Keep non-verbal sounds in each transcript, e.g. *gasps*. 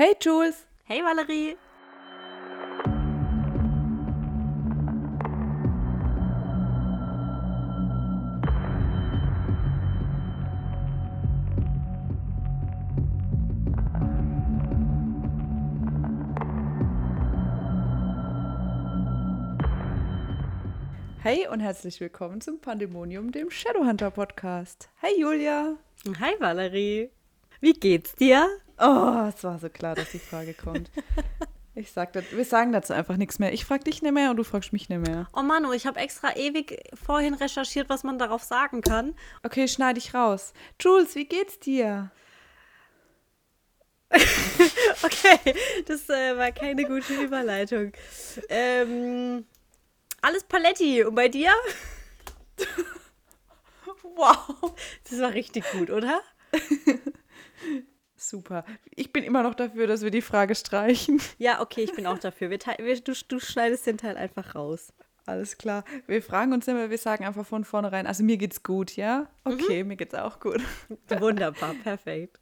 Hey Jules. Hey Valerie. Hey und herzlich willkommen zum Pandemonium, dem Shadowhunter Podcast. Hey Julia. Hi Valerie. Wie geht's dir? Oh, es war so klar, dass die Frage kommt. *laughs* Ich sag das, wir sagen dazu einfach nichts mehr. Ich frag dich nicht mehr und du fragst mich nicht mehr. Oh Manu, ich habe extra ewig vorhin recherchiert, was man darauf sagen kann. Okay, schneide ich raus. Jules, wie geht's dir? *laughs* okay, das äh, war keine gute Überleitung. Ähm, alles Paletti. Und bei dir? *laughs* wow. Das war richtig gut, oder? Super. Ich bin immer noch dafür, dass wir die Frage streichen. Ja, okay, ich bin auch dafür. Wir, wir, du, du schneidest den Teil einfach raus. Alles klar. Wir fragen uns immer, wir sagen einfach von vornherein, also mir geht's gut, ja? Okay, mhm. mir geht's auch gut. *laughs* Wunderbar, perfekt.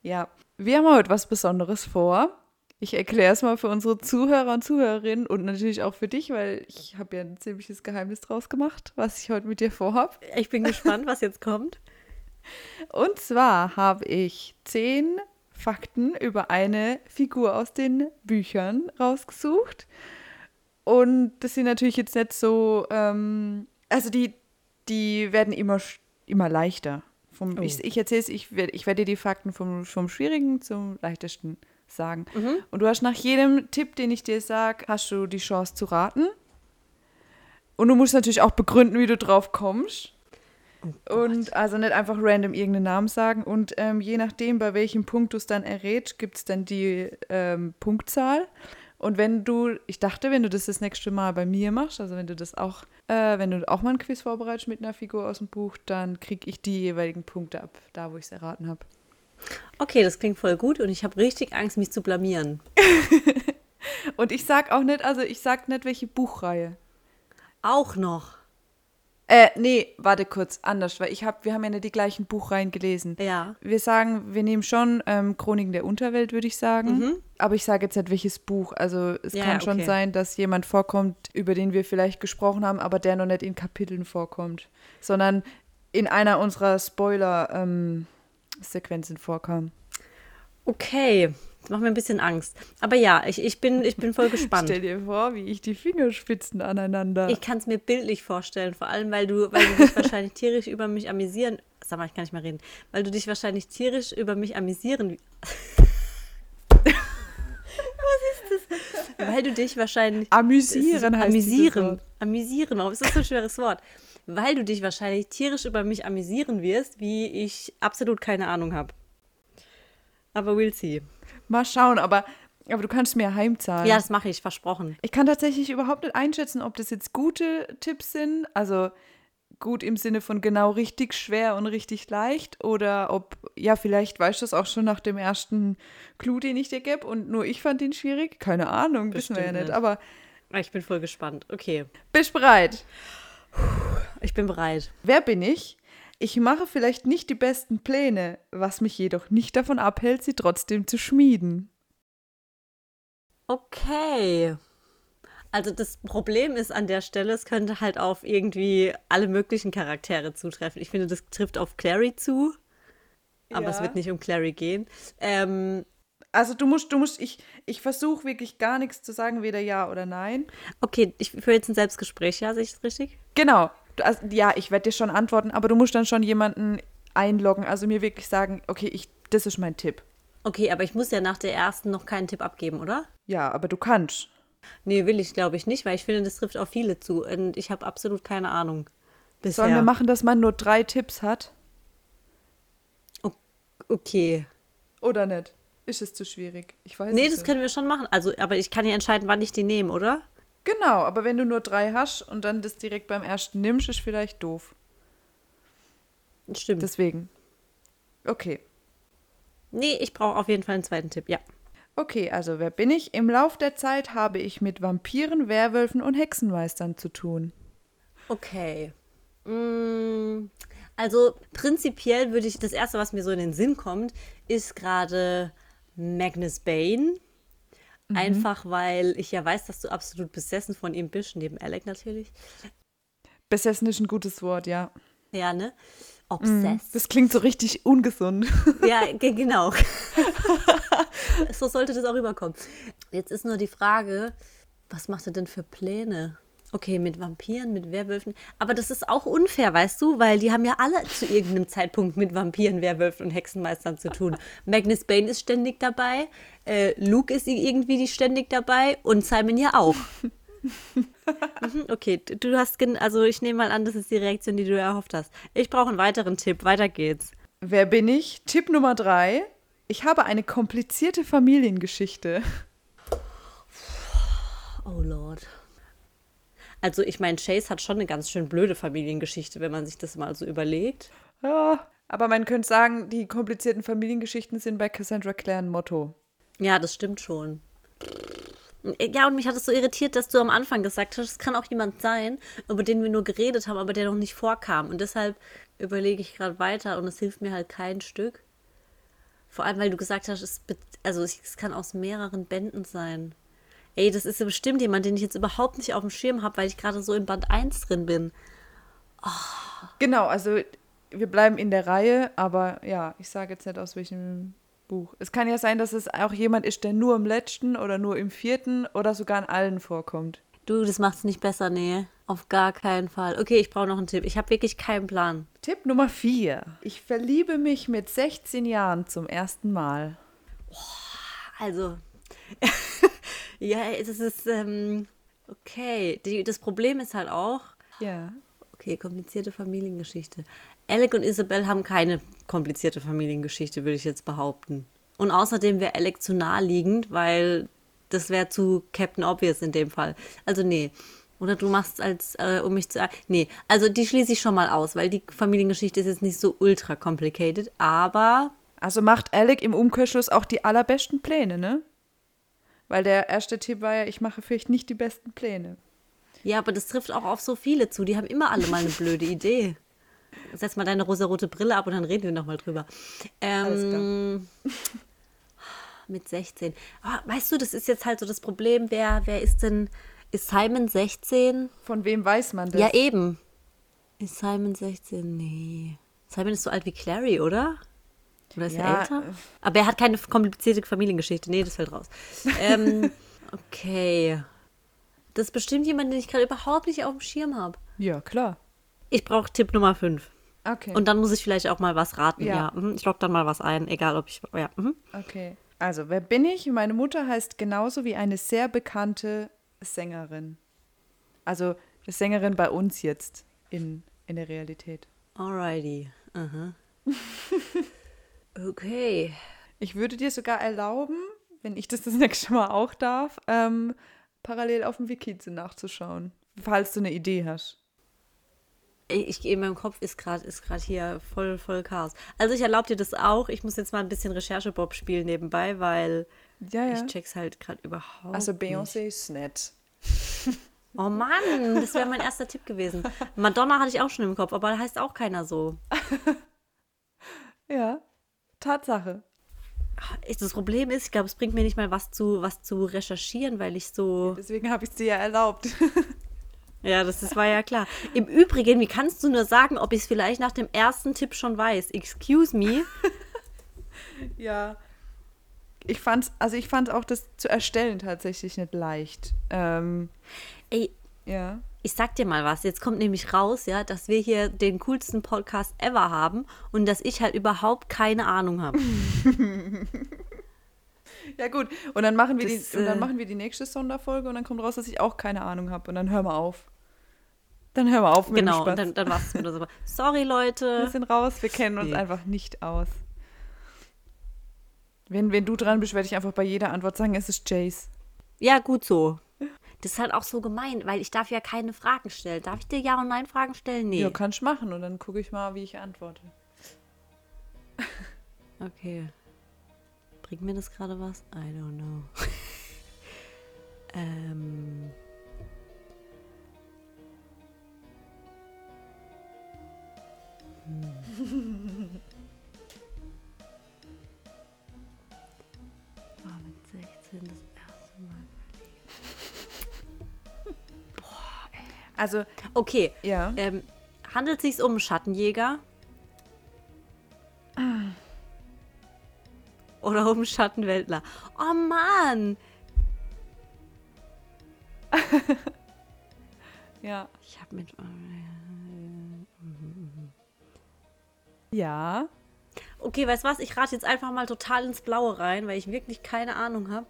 Ja, wir haben heute was Besonderes vor. Ich erkläre es mal für unsere Zuhörer und Zuhörerinnen und natürlich auch für dich, weil ich habe ja ein ziemliches Geheimnis draus gemacht, was ich heute mit dir vorhab. Ich bin gespannt, was jetzt kommt. Und zwar habe ich zehn Fakten über eine Figur aus den Büchern rausgesucht. Und das sind natürlich jetzt nicht so, ähm, also die, die werden immer, immer leichter. Vom, oh. Ich, ich erzähle es, ich, ich werde dir die Fakten vom, vom Schwierigen zum Leichtesten sagen. Mhm. Und du hast nach jedem Tipp, den ich dir sage, hast du die Chance zu raten. Und du musst natürlich auch begründen, wie du drauf kommst. Oh und also nicht einfach random irgendeinen Namen sagen. Und ähm, je nachdem, bei welchem Punkt du es dann errätst, gibt es dann die ähm, Punktzahl. Und wenn du, ich dachte, wenn du das das nächste Mal bei mir machst, also wenn du das auch, äh, wenn du auch mal ein Quiz vorbereitest mit einer Figur aus dem Buch, dann kriege ich die jeweiligen Punkte ab, da wo ich es erraten habe. Okay, das klingt voll gut und ich habe richtig Angst, mich zu blamieren. *laughs* und ich sag auch nicht, also ich sag nicht, welche Buchreihe. Auch noch. Äh, nee, warte kurz, anders, weil ich hab, wir haben ja nicht die gleichen Buchreihen gelesen. Ja. Wir sagen, wir nehmen schon ähm, Chroniken der Unterwelt, würde ich sagen. Mhm. Aber ich sage jetzt nicht, welches Buch. Also es ja, kann schon okay. sein, dass jemand vorkommt, über den wir vielleicht gesprochen haben, aber der noch nicht in Kapiteln vorkommt. Sondern in einer unserer Spoiler-Sequenzen ähm, vorkam. Okay, das macht mir ein bisschen Angst. Aber ja, ich, ich, bin, ich bin voll *laughs* gespannt. Stell dir vor, wie ich die Fingerspitzen aneinander. Ich kann es mir bildlich vorstellen, vor allem, weil du, weil du dich wahrscheinlich tierisch über mich amüsieren. Sag mal, ich kann nicht mehr reden. Weil du dich wahrscheinlich tierisch über mich amüsieren. *laughs* Was ist das? Weil du dich wahrscheinlich. Amüsieren heißt Amüsieren. Amüsieren. Warum ist das so ein schweres Wort? Weil du dich wahrscheinlich tierisch über mich amüsieren wirst, wie ich absolut keine Ahnung habe. Aber we'll see. Mal schauen, aber, aber du kannst mir heimzahlen. Ja, das mache ich, versprochen. Ich kann tatsächlich überhaupt nicht einschätzen, ob das jetzt gute Tipps sind. Also gut im Sinne von genau richtig schwer und richtig leicht oder ob, ja, vielleicht weißt du es auch schon nach dem ersten Clou, den ich dir gebe und nur ich fand ihn schwierig. Keine Ahnung, wissen wir ja nicht, aber. Ich bin voll gespannt. Okay. Bist bereit? Ich bin bereit. Wer bin ich? Ich mache vielleicht nicht die besten Pläne, was mich jedoch nicht davon abhält, sie trotzdem zu schmieden. Okay. Also das Problem ist an der Stelle, es könnte halt auf irgendwie alle möglichen Charaktere zutreffen. Ich finde, das trifft auf Clary zu, aber ja. es wird nicht um Clary gehen. Ähm, also du musst, du musst, ich, ich versuche wirklich gar nichts zu sagen, weder ja oder nein. Okay, ich führe jetzt ein Selbstgespräch, ja, sehe ich das richtig? Genau also, ja, ich werde dir schon antworten, aber du musst dann schon jemanden einloggen, also mir wirklich sagen, okay, ich, das ist mein Tipp. Okay, aber ich muss ja nach der ersten noch keinen Tipp abgeben, oder? Ja, aber du kannst. Nee, will ich, glaube ich nicht, weil ich finde, das trifft auf viele zu und ich habe absolut keine Ahnung. Bisher. Sollen wir machen, dass man nur drei Tipps hat? Okay. Oder nicht? Ist es zu schwierig? Ich weiß Nee, das nicht. können wir schon machen. Also, aber ich kann ja entscheiden, wann ich die nehme, oder? Genau, aber wenn du nur drei hast und dann das direkt beim ersten nimmst, ist vielleicht doof. Stimmt. Deswegen. Okay. Nee, ich brauche auf jeden Fall einen zweiten Tipp, ja. Okay, also wer bin ich? Im Lauf der Zeit habe ich mit Vampiren, Werwölfen und Hexenmeistern zu tun. Okay. Mm, also prinzipiell würde ich, das Erste, was mir so in den Sinn kommt, ist gerade Magnus Bane. Mhm. Einfach weil ich ja weiß, dass du absolut besessen von ihm bist, neben Alec natürlich. Besessen ist ein gutes Wort, ja. Ja, ne? Mhm. Obsessed. Das klingt so richtig ungesund. Ja, ge- genau. *laughs* so sollte das auch rüberkommen. Jetzt ist nur die Frage, was macht er denn für Pläne? Okay, mit Vampiren, mit Werwölfen. Aber das ist auch unfair, weißt du? Weil die haben ja alle zu irgendeinem Zeitpunkt mit Vampiren, Werwölfen und Hexenmeistern zu tun. *laughs* Magnus Bane ist ständig dabei, äh, Luke ist irgendwie ständig dabei und Simon ja auch. *laughs* Mhm, okay, du hast, also ich nehme mal an, das ist die Reaktion, die du erhofft hast. Ich brauche einen weiteren Tipp. Weiter geht's. Wer bin ich? Tipp Nummer drei. Ich habe eine komplizierte Familiengeschichte. Oh Lord. Also ich meine, Chase hat schon eine ganz schön blöde Familiengeschichte, wenn man sich das mal so überlegt. Ja, aber man könnte sagen, die komplizierten Familiengeschichten sind bei Cassandra Clare ein Motto. Ja, das stimmt schon. Ja, und mich hat es so irritiert, dass du am Anfang gesagt hast, es kann auch jemand sein, über den wir nur geredet haben, aber der noch nicht vorkam. Und deshalb überlege ich gerade weiter und es hilft mir halt kein Stück. Vor allem, weil du gesagt hast, es, also es kann aus mehreren Bänden sein. Ey, das ist ja bestimmt jemand, den ich jetzt überhaupt nicht auf dem Schirm habe, weil ich gerade so in Band 1 drin bin. Genau, also wir bleiben in der Reihe, aber ja, ich sage jetzt nicht aus welchem Buch. Es kann ja sein, dass es auch jemand ist, der nur im letzten oder nur im vierten oder sogar in allen vorkommt. Du, das macht's nicht besser, nee. Auf gar keinen Fall. Okay, ich brauche noch einen Tipp. Ich habe wirklich keinen Plan. Tipp Nummer vier. Ich verliebe mich mit 16 Jahren zum ersten Mal. Also, ja, es ist, ähm, okay. Die, das Problem ist halt auch, Ja. okay, komplizierte Familiengeschichte. Alec und Isabel haben keine komplizierte Familiengeschichte, würde ich jetzt behaupten. Und außerdem wäre Alec zu naheliegend, weil das wäre zu Captain Obvious in dem Fall. Also, nee. Oder du machst als, äh, um mich zu. Nee, also die schließe ich schon mal aus, weil die Familiengeschichte ist jetzt nicht so ultra complicated, aber Also macht Alec im Umkehrschluss auch die allerbesten Pläne, ne? Weil der erste Tipp war ja, ich mache vielleicht nicht die besten Pläne. Ja, aber das trifft auch auf so viele zu. Die haben immer alle mal eine blöde Idee. Setz mal deine rosarote Brille ab und dann reden wir nochmal drüber. Ähm, mit 16. Ah, weißt du, das ist jetzt halt so das Problem. Wer, wer ist denn. Ist Simon 16? Von wem weiß man das? Ja, eben. Ist Simon 16? Nee. Simon ist so alt wie Clary, oder? Oder ist er Ja, älter? äh. Aber er hat keine komplizierte Familiengeschichte. Nee, das fällt raus. ähm, *laughs* okay. Das ist bestimmt jemand, den ich gerade überhaupt nicht auf dem Schirm habe. Ja, klar. Ich brauche Tipp Nummer 5. Okay. Und dann muss ich vielleicht auch mal was raten. Ja. Ja, mhm, ich log dann mal was ein, egal ob ich. Ja, mhm. okay. Also, wer bin ich? Meine Mutter heißt genauso wie eine sehr bekannte Sängerin. Also, Sängerin bei uns jetzt in, in der Realität. Alrighty. Aha. *laughs* okay. Ich würde dir sogar erlauben, wenn ich das das nächste Mal auch darf, ähm, parallel auf dem Wiki zu nachzuschauen, falls du eine Idee hast. Ich, in meinem Kopf ist gerade ist hier voll, voll Chaos. Also ich erlaube dir das auch. Ich muss jetzt mal ein bisschen Recherche-Bob spielen nebenbei, weil Ja, ja. ich check's halt gerade überhaupt Also. Beyoncé ist nett. Oh Mann, das wäre mein erster Tipp gewesen. *laughs* Madonna hatte ich auch schon im Kopf, aber da heißt auch keiner so. Ja, Tatsache. Das Problem ist, ich glaube, es bringt mir nicht mal was zu, was zu recherchieren, weil ich so. Deswegen habe ich es dir ja erlaubt. *laughs* Ja, das, das war ja klar. Im Übrigen, wie kannst du nur sagen, ob ich es vielleicht nach dem ersten Tipp schon weiß? Excuse me. *laughs* ja. Ich fand's, also ich fand auch das zu erstellen tatsächlich nicht leicht. Ähm, Ey, ja. Ich sag dir mal was. Jetzt kommt nämlich raus, ja, dass wir hier den coolsten Podcast ever haben und dass ich halt überhaupt keine Ahnung habe. *laughs* Ja, gut. Und dann machen wir Das, die, und dann äh, machen wir die nächste Sonderfolge und dann kommt raus, dass ich auch keine Ahnung habe. Und dann hören wir auf. Dann hören wir auf mit Genau, dem Spaß. dann, dann war's *laughs* mit so. Sorry, wir Leute. sind raus, wir kennen uns Nee. einfach nicht aus. Wenn, wenn du dran bist, werde ich einfach bei jeder Antwort sagen, es ist Jace. Ja, gut so. Das ist halt auch so gemein, weil ich darf ja keine Fragen stellen. Darf ich dir Ja- und Nein-Fragen stellen? Nee. Ja, kann ich machen und dann gucke ich mal, wie ich antworte. *laughs* Okay. Bringt mir das gerade was? I don't know. *laughs* ähm. Hm. *laughs* 16 das Also, Okay, ja. ähm, handelt es sich um einen Schattenjäger? Oder um einen Schattenweltler? Oh Mann! *laughs* Ja. Ich habe mit. Ja. Okay, weißt du was? Ich rate jetzt einfach mal total ins Blaue rein, weil ich wirklich keine Ahnung habe.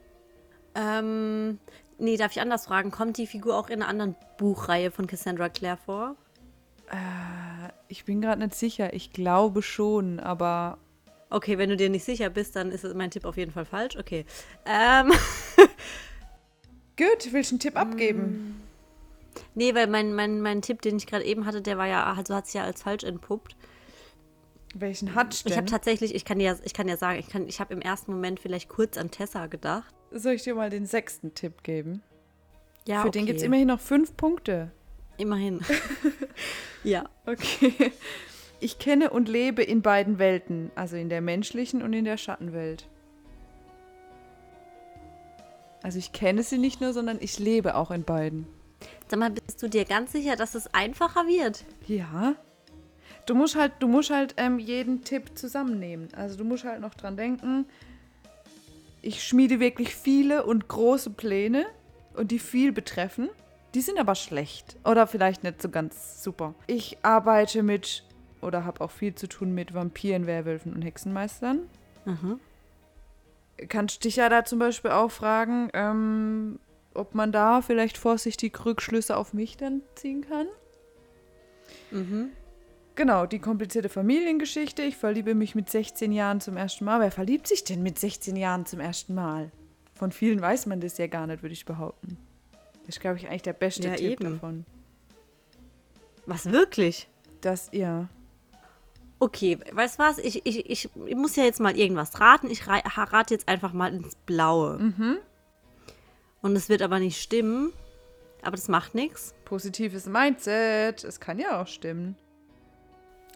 Ähm, nee, darf ich anders fragen? Kommt die Figur auch in einer anderen Buchreihe von Cassandra Clare vor? Ich bin gerade nicht sicher. Ich glaube schon, aber Okay, wenn du dir nicht sicher bist, dann ist mein Tipp auf jeden Fall falsch. Okay. Ähm, *laughs* gut, willst du einen Tipp abgeben? nee, weil mein, mein, mein Tipp, den ich gerade eben hatte, der war ja, also hat sich ja als falsch entpuppt. Welchen hat Ich habe denn? tatsächlich, ich kann dir, ich kann ja sagen, ich, kann, ich habe im ersten Moment vielleicht kurz an Tessa gedacht. Soll ich dir mal den sechsten Tipp geben? Ja, Für den gibt es immerhin noch fünf Punkte. Immerhin. *laughs* ja. Okay. Ich kenne und lebe in beiden Welten, also in der menschlichen und in der Schattenwelt. Also ich kenne sie nicht nur, sondern ich lebe auch in beiden. Sag mal, bist du dir ganz sicher, dass es einfacher wird? Ja. Du musst halt, du musst halt ähm, jeden Tipp zusammennehmen. Also du musst halt noch dran denken, ich schmiede wirklich viele und große Pläne und die viel betreffen. Die sind aber schlecht oder vielleicht nicht so ganz super. Ich arbeite mit oder habe auch viel zu tun mit Vampiren, Werwölfen und Hexenmeistern. Mhm. Kannst dich ja da zum Beispiel auch fragen, ähm, ob man da vielleicht vorsichtig Rückschlüsse auf mich dann ziehen kann. Mhm. Genau, die komplizierte Familiengeschichte. Ich verliebe mich mit 16 Jahren zum ersten Mal. Wer verliebt sich denn mit 16 Jahren zum ersten Mal? Von vielen weiß man das ja gar nicht, würde ich behaupten. Das ist, glaube ich, eigentlich der beste Ja, Tipp eben. davon. Was wirklich? Das, ja. Okay, weißt du was? Ich, ich, ich, ich muss ja jetzt mal irgendwas raten. Ich ra- rate jetzt einfach mal ins Blaue. Mhm. Und es wird aber nicht stimmen. Aber das macht nichts. Positives Mindset. Es kann ja auch stimmen.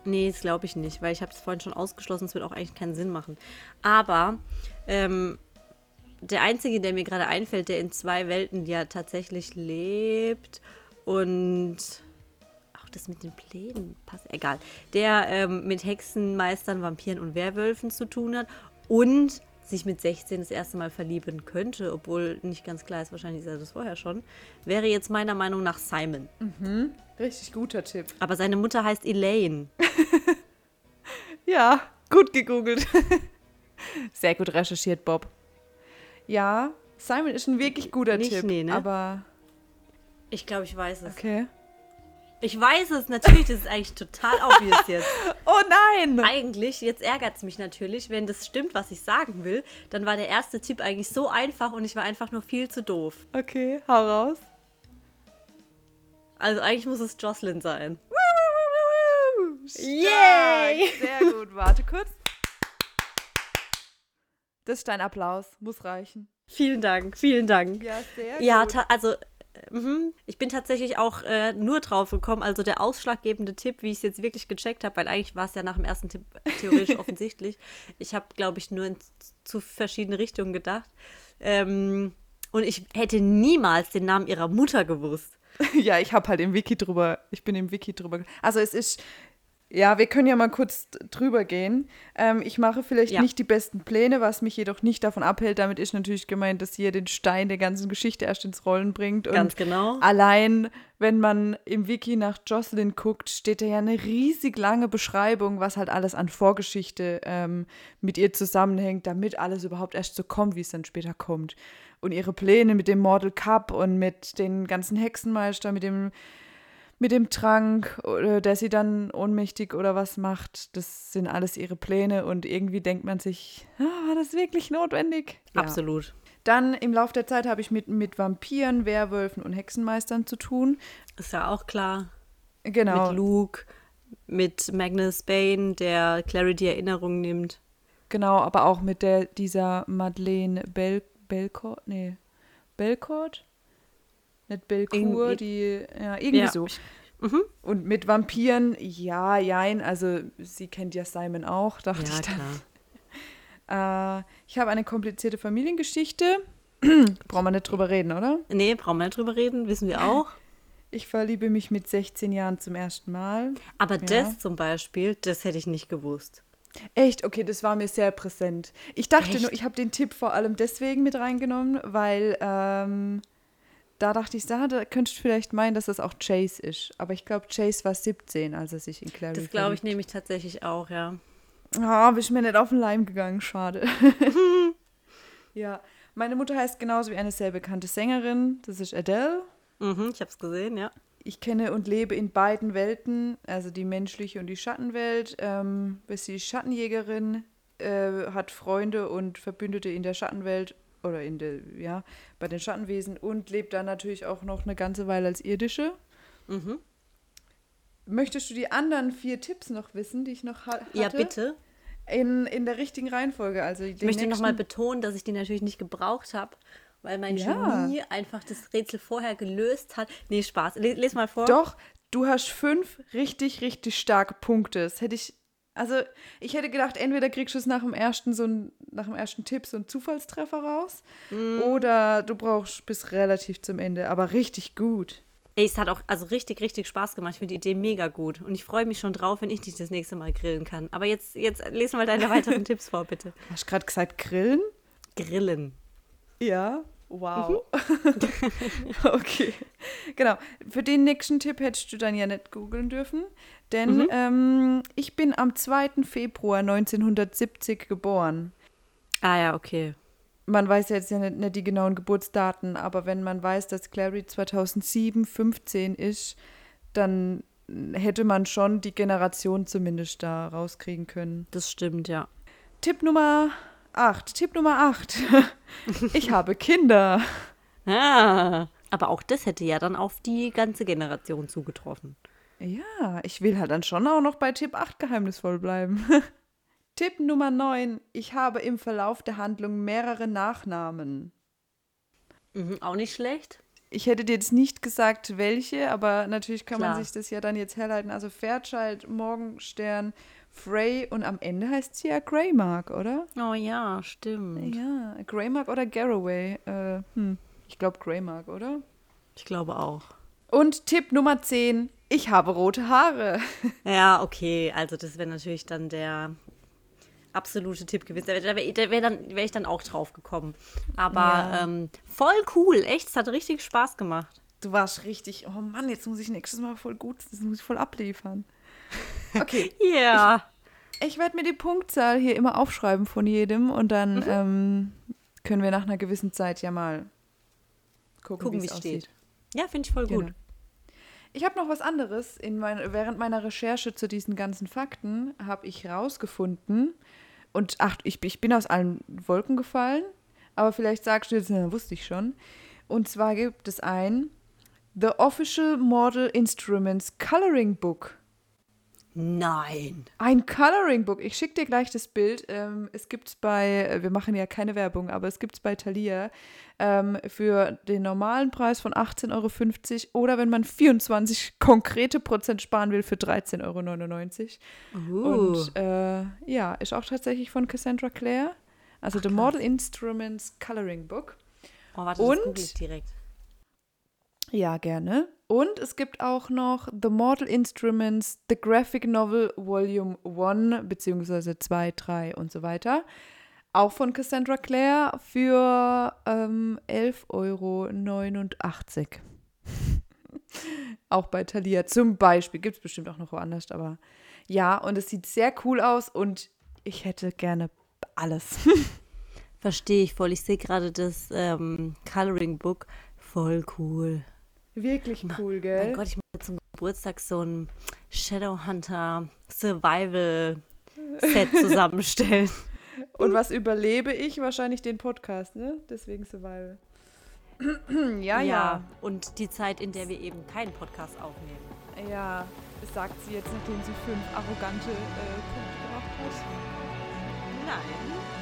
Nee, das glaube ich nicht, weil ich habe es vorhin schon ausgeschlossen. Es wird auch eigentlich keinen Sinn machen. Aber ähm, der Einzige, der mir gerade einfällt, der in zwei Welten ja tatsächlich lebt und auch das mit den Plänen passt, egal, der ähm, mit Hexenmeistern, Vampiren und Werwölfen zu tun hat und sich mit 16 das erste Mal verlieben könnte, obwohl nicht ganz klar ist, wahrscheinlich ist er das vorher schon, wäre jetzt meiner Meinung nach Simon. Richtig guter Tipp. Aber seine Mutter heißt Elaine. *laughs* Ja, gut gegoogelt. *laughs* Sehr gut recherchiert, Bob. Ja, Simon ist ein wirklich guter Nicht, Tipp. nee, ne? Aber, Ich glaube, ich weiß es. okay. Ich weiß es, natürlich, das ist eigentlich total obvious jetzt. *laughs* Oh nein! Eigentlich, jetzt ärgert es mich natürlich, wenn das stimmt, was ich sagen will, dann war der erste Tipp eigentlich so einfach und ich war einfach nur viel zu doof. Okay, hau raus. Also eigentlich muss es Jocelyn sein. Yay! Sehr gut. Warte kurz. Das ist dein Applaus. Muss reichen. Vielen Dank, vielen Dank. Ja, sehr Ja, gut. ta- also äh, mhm. ich bin tatsächlich auch äh, nur drauf gekommen, also der ausschlaggebende Tipp, wie ich es jetzt wirklich gecheckt habe, weil eigentlich war es ja nach dem ersten Tipp theoretisch *laughs* offensichtlich. Ich habe, glaube ich, nur in zu verschiedene Richtungen gedacht. Ähm, und ich hätte niemals den Namen ihrer Mutter gewusst. *laughs* Ja, ich habe halt im Wiki drüber, ich bin im Wiki drüber. Also es ist, ja, wir können ja mal kurz drüber gehen. Ähm, ich mache vielleicht Ja. nicht die besten Pläne, was mich jedoch nicht davon abhält. Damit ist natürlich gemeint, dass hier den Stein der ganzen Geschichte erst ins Rollen bringt. Und Ganz genau. Allein, wenn man im Wiki nach Jocelyn guckt, steht da ja eine riesig lange Beschreibung, was halt alles an Vorgeschichte ähm, mit ihr zusammenhängt, damit alles überhaupt erst so kommt, wie es dann später kommt. Und ihre Pläne mit dem Mortal Cup und mit den ganzen Hexenmeister, mit dem, mit dem Trank, oder der sie dann ohnmächtig oder was macht, das sind alles ihre Pläne und irgendwie denkt man sich, ah, war das wirklich notwendig? Ja. Absolut. Dann im Laufe der Zeit habe ich mit, mit Vampiren, Werwölfen und Hexenmeistern zu tun. Ist ja auch klar. Genau. Mit Luke, mit Magnus Bane, der Clary die Erinnerung nimmt. Genau, aber auch mit der dieser Madeleine Bel Belcourt, nee, Belcourt? Nicht Belcourt, die, ja, irgendwie Ja. so. Mhm. Und mit Vampiren, ja, jein, also sie kennt ja Simon auch, dachte Ja, ich dann. klar. *laughs* Äh, ich habe eine komplizierte Familiengeschichte. *clears throat* Brauchen wir nicht drüber reden, oder? Nee, brauchen wir nicht drüber reden, wissen wir auch. Ich verliebe mich mit 16 Jahren zum ersten Mal. Aber Ja. das zum Beispiel, das hätte ich nicht gewusst. Echt? Okay, das war mir sehr präsent. Ich dachte Echt? nur, ich habe den Tipp vor allem deswegen mit reingenommen, weil ähm, da dachte ich, da, da könntest du vielleicht meinen, dass das auch Chase ist. Aber ich glaube, Chase war 17, als er sich in Clary Das glaube ich nämlich tatsächlich auch, ja. Ah, bin ich mir nicht auf den Leim gegangen, schade. *laughs* ja, meine Mutter heißt genauso wie eine sehr bekannte Sängerin, das ist Adele. Mhm, ich habe es gesehen, ja. Ich kenne und lebe in beiden Welten, also die menschliche und die Schattenwelt. Ähm, ist sie Schattenjägerin, äh, hat Freunde und Verbündete in der Schattenwelt oder in der, ja, bei den Schattenwesen und lebt dann natürlich auch noch eine ganze Weile als irdische. Mhm. Möchtest du die anderen vier Tipps noch wissen, die ich noch ha hatte? Ja, bitte. In, in der richtigen Reihenfolge. Also Ich möchte nochmal betonen, dass ich die natürlich nicht gebraucht habe, weil mein Ja. Genie einfach das Rätsel vorher gelöst hat. Nee, Spaß. Les, les mal vor. Doch, du hast fünf richtig, richtig starke Punkte. Das hätte ich. Also, ich hätte gedacht, entweder kriegst du es nach dem ersten, so ein, nach dem ersten Tipp so einen Zufallstreffer raus. Oder du brauchst bis relativ zum Ende. Aber richtig gut. Ey, es hat auch also richtig, richtig Spaß gemacht. Ich finde die Idee mega gut. Und ich freue mich schon drauf, wenn ich dich das nächste Mal grillen kann. Aber jetzt, jetzt lese mal deine *laughs* weiteren Tipps vor, bitte. Hast du gerade gesagt, grillen? Grillen. Ja. Wow. *laughs* okay. Genau. Für den nächsten Tipp hättest du dann ja nicht googeln dürfen. Denn ähm, ich bin am 2. Februar 1970 geboren. Ah ja, okay. man weiß jetzt ja nicht, nicht die genauen Geburtsdaten, aber wenn man weiß, dass Clary 2007 15 ist, dann hätte man schon die Generation zumindest da rauskriegen können. Das stimmt, ja. Tipp Nummer 8. Tipp Nummer 8. *laughs* ich habe Kinder. Ah, aber auch das hätte ja dann auf die ganze Generation zugetroffen. Ja, ich will halt dann schon auch noch bei Tipp 8 geheimnisvoll bleiben. *laughs* Tipp Nummer 9. Ich habe im Verlauf der Handlung mehrere Nachnamen. Mhm, auch nicht schlecht. Ich hätte dir jetzt nicht gesagt, welche, aber natürlich kann Klar. man sich das ja dann jetzt herleiten. Also Fairchild, Morgenstern, Frey und am Ende heißt sie ja Greymark, oder? Oh ja, stimmt. Ja, Greymark oder Garraway. Äh, hm, ich glaube Greymark, oder? Ich glaube auch. Und Tipp Nummer 10. Ich habe rote Haare. *laughs* Ja, okay. Also das wäre natürlich dann der absolute Tipp gewesen. Da wäre wär, dann- ich dann auch drauf gekommen. Aber Ja. ähm, voll cool. Echt, es hat richtig Spaß gemacht. Du warst richtig, oh Mann, jetzt muss ich nächstes Mal voll gut, das muss ich voll abliefern. Okay, *laughs* Ja. ich werde mir die Punktzahl hier immer aufschreiben von jedem und dann ähm, können wir nach einer gewissen Zeit ja mal gucken, Gucken, wie es aussieht. steht. Ja, finde ich voll gut. Genau. Ich habe noch was anderes. In mein, während meiner Recherche zu diesen ganzen Fakten habe ich rausgefunden, und ach, ich, ich bin aus allen Wolken gefallen, aber vielleicht sagst du jetzt, na, wusste ich schon. Und zwar gibt es ein The Official Model Instruments Coloring Book. Nein. Ein Coloring Book. Ich schicke dir gleich das Bild. Ähm, es gibt es bei, äh, wir machen ja keine Werbung, aber es gibt es bei Thalia ähm, für den normalen Preis von 18,50 Euro oder wenn man 24 konkrete Prozent sparen will, für 13,99 Euro. Uh. Und äh, ja, ist auch tatsächlich von Cassandra Clare. Also The Model Instruments Coloring Book. oh, warte, Und- das direkt. Ja, gerne. Und es gibt auch noch The Mortal Instruments, The Graphic Novel Volume 1, beziehungsweise 2, 3 und so weiter. Auch von Cassandra Clare für ähm, 11,89 Euro. *laughs* auch bei Thalia zum Beispiel. Gibt es bestimmt auch noch woanders, aber ja, und es sieht sehr cool aus und ich hätte gerne alles. *laughs* Verstehe ich voll. Ich sehe gerade das ähm, Coloring Book. Voll cool. Wirklich cool, Mein gell? Gott, ich muss zum Geburtstag so ein Shadowhunter Survival Set *laughs* zusammenstellen. Und was überlebe ich? Wahrscheinlich den Podcast, ne? Deswegen Survival. *clears throat* ja, ja, Und die Zeit, in der wir eben keinen Podcast aufnehmen. ja. Das sagt sie jetzt, nachdem sie fünf arrogante äh, Punkte gebracht hat. Nein.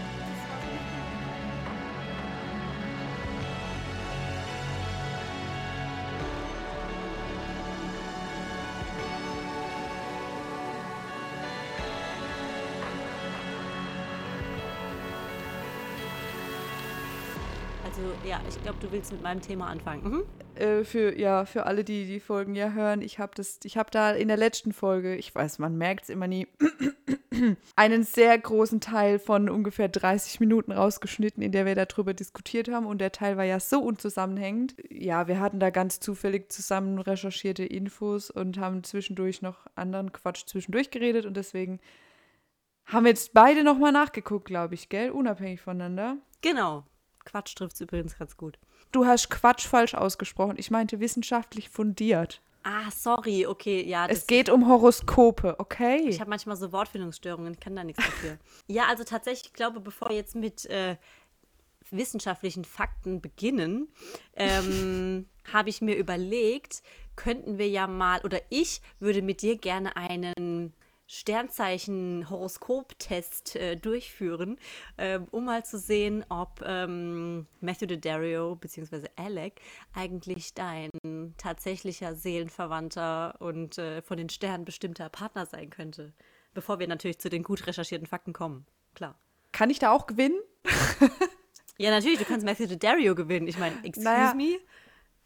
Ja, ich glaube, du willst mit meinem Thema anfangen. Mhm. Äh, für, ja, für alle, die die Folgen ja hören, ich habe das, ich habe da in der letzten Folge, ich weiß, man merkt es immer nie, *clears throat* einen sehr großen Teil von ungefähr 30 Minuten rausgeschnitten, in der wir darüber diskutiert haben. Und der Teil war ja so unzusammenhängend. Ja, wir hatten da ganz zufällig zusammen recherchierte Infos und haben zwischendurch noch anderen Quatsch zwischendurch geredet. Und deswegen haben wir jetzt beide nochmal nachgeguckt, glaube ich, gell? Unabhängig voneinander. Genau. Quatsch trifft es übrigens ganz gut. Du hast Quatsch falsch ausgesprochen. Ich meinte wissenschaftlich fundiert. Ah, sorry, okay, ja. Es geht um Horoskope, okay? Ich habe manchmal so Wortfindungsstörungen, ich kann da nichts dafür. *laughs* ja, also tatsächlich, ich glaube, bevor wir jetzt mit äh, wissenschaftlichen Fakten beginnen, ähm, *laughs* habe ich mir überlegt, könnten wir ja mal, oder ich würde mit dir gerne einen Sternzeichen-Horoskop-Test äh, durchführen, äh, um mal zu sehen, ob ähm, Matthew Daddario bzw. Alec eigentlich dein tatsächlicher Seelenverwandter und äh, von den Sternen bestimmter Partner sein könnte. Bevor wir natürlich zu den gut recherchierten Fakten kommen. Klar. Kann ich da auch gewinnen? ja, natürlich, du kannst Matthew Daddario gewinnen. Ich meine, excuse naja, me.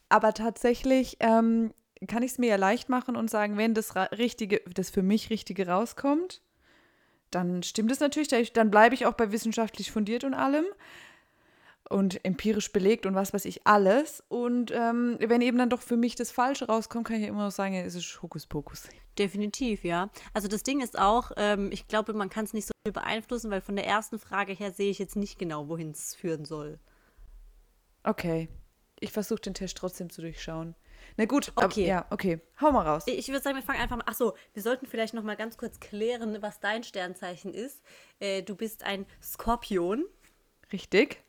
Aber tatsächlich, ähm, kann ich es mir ja leicht machen und sagen, wenn das Richtige, das für mich Richtige rauskommt, dann stimmt es natürlich, dann bleibe ich auch bei wissenschaftlich fundiert und allem und empirisch belegt und was weiß ich alles. Und ähm, wenn eben dann doch für mich das Falsche rauskommt, kann ich ja immer noch sagen, ja, es ist Hokuspokus. Definitiv, ja. Also das Ding ist auch, ähm, ich glaube, man kann es nicht so viel beeinflussen, weil von der ersten Frage her sehe ich jetzt nicht genau, wohin es führen soll. Okay. Ich versuche den Test trotzdem zu durchschauen. Na gut, okay. Ja, okay. Hau mal raus. Ich würde sagen, wir fangen einfach mal. Achso, wir sollten vielleicht noch mal ganz kurz klären, was dein Sternzeichen ist. Äh, du bist ein Skorpion. Richtig.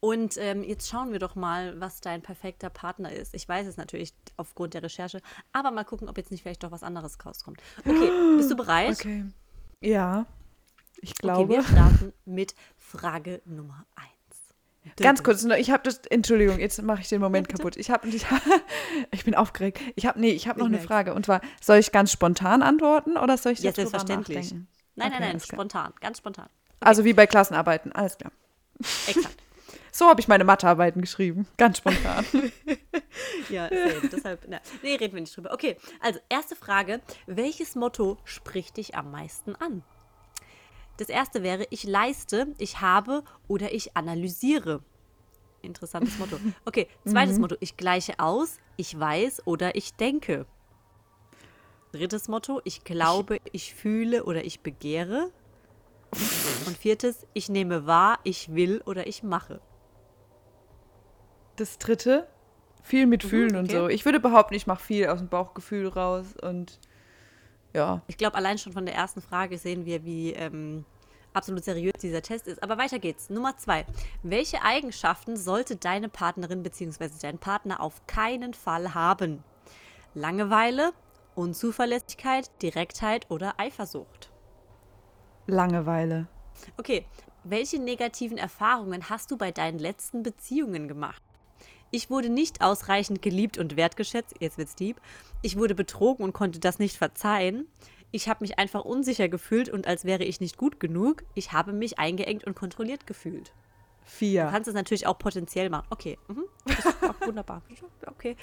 Und ähm, jetzt schauen wir doch mal, was dein perfekter Partner ist. Ich weiß es natürlich aufgrund der Recherche, aber mal gucken, ob jetzt nicht vielleicht doch was anderes rauskommt. Okay, *gasps* bist du bereit? Okay. Ja, ich glaube. Okay, wir starten mit Frage Nummer 1. Ganz kurz, ich habe das, Entschuldigung, jetzt mache ich den Moment ja, kaputt. Ich habe, ich, *laughs* ich, bin aufgeregt. Ich habe, nee, ich habe noch eine Frage. Und zwar, soll ich ganz spontan antworten oder soll ich ja, selbstverständlich. nachdenken? Nein, okay, nein, nein, spontan, ganz spontan. Okay. Also wie bei Klassenarbeiten, alles klar. Exakt. *laughs* So habe ich meine Mathearbeiten geschrieben, ganz spontan. *laughs* ja, same. deshalb, na, nee, reden wir nicht drüber. Okay, also erste Frage, welches Motto spricht dich am meisten an? Das erste wäre, ich leiste, ich habe oder ich analysiere. Interessantes Motto. Okay, *laughs* zweites mhm. Motto, ich gleiche aus, ich weiß oder ich denke. Drittes Motto, ich glaube, ich fühle oder ich begehre. Und viertes, ich nehme wahr, ich will oder ich mache. Das dritte, viel mit mhm, Fühlen okay. und so. Ich würde behaupten, ich mache viel aus dem Bauchgefühl raus und ja. Ich glaube, allein schon von der ersten Frage sehen wir, wie ähm, absolut seriös dieser Test ist. Aber weiter geht's. Nummer zwei. Welche Eigenschaften sollte deine Partnerin bzw. dein Partner auf keinen Fall haben? Langeweile, Unzuverlässigkeit, Direktheit oder Eifersucht? Langeweile. Okay. Welche negativen Erfahrungen hast du bei deinen letzten Beziehungen gemacht? Ich wurde nicht ausreichend geliebt und wertgeschätzt. Jetzt wird's deep. Ich wurde betrogen und konnte das nicht verzeihen. Ich habe mich einfach unsicher gefühlt und als wäre ich nicht gut genug. Ich habe mich eingeengt und kontrolliert gefühlt. Vier. Du kannst es natürlich auch potenziell machen. Okay. Mhm. Wunderbar. *laughs* Okay.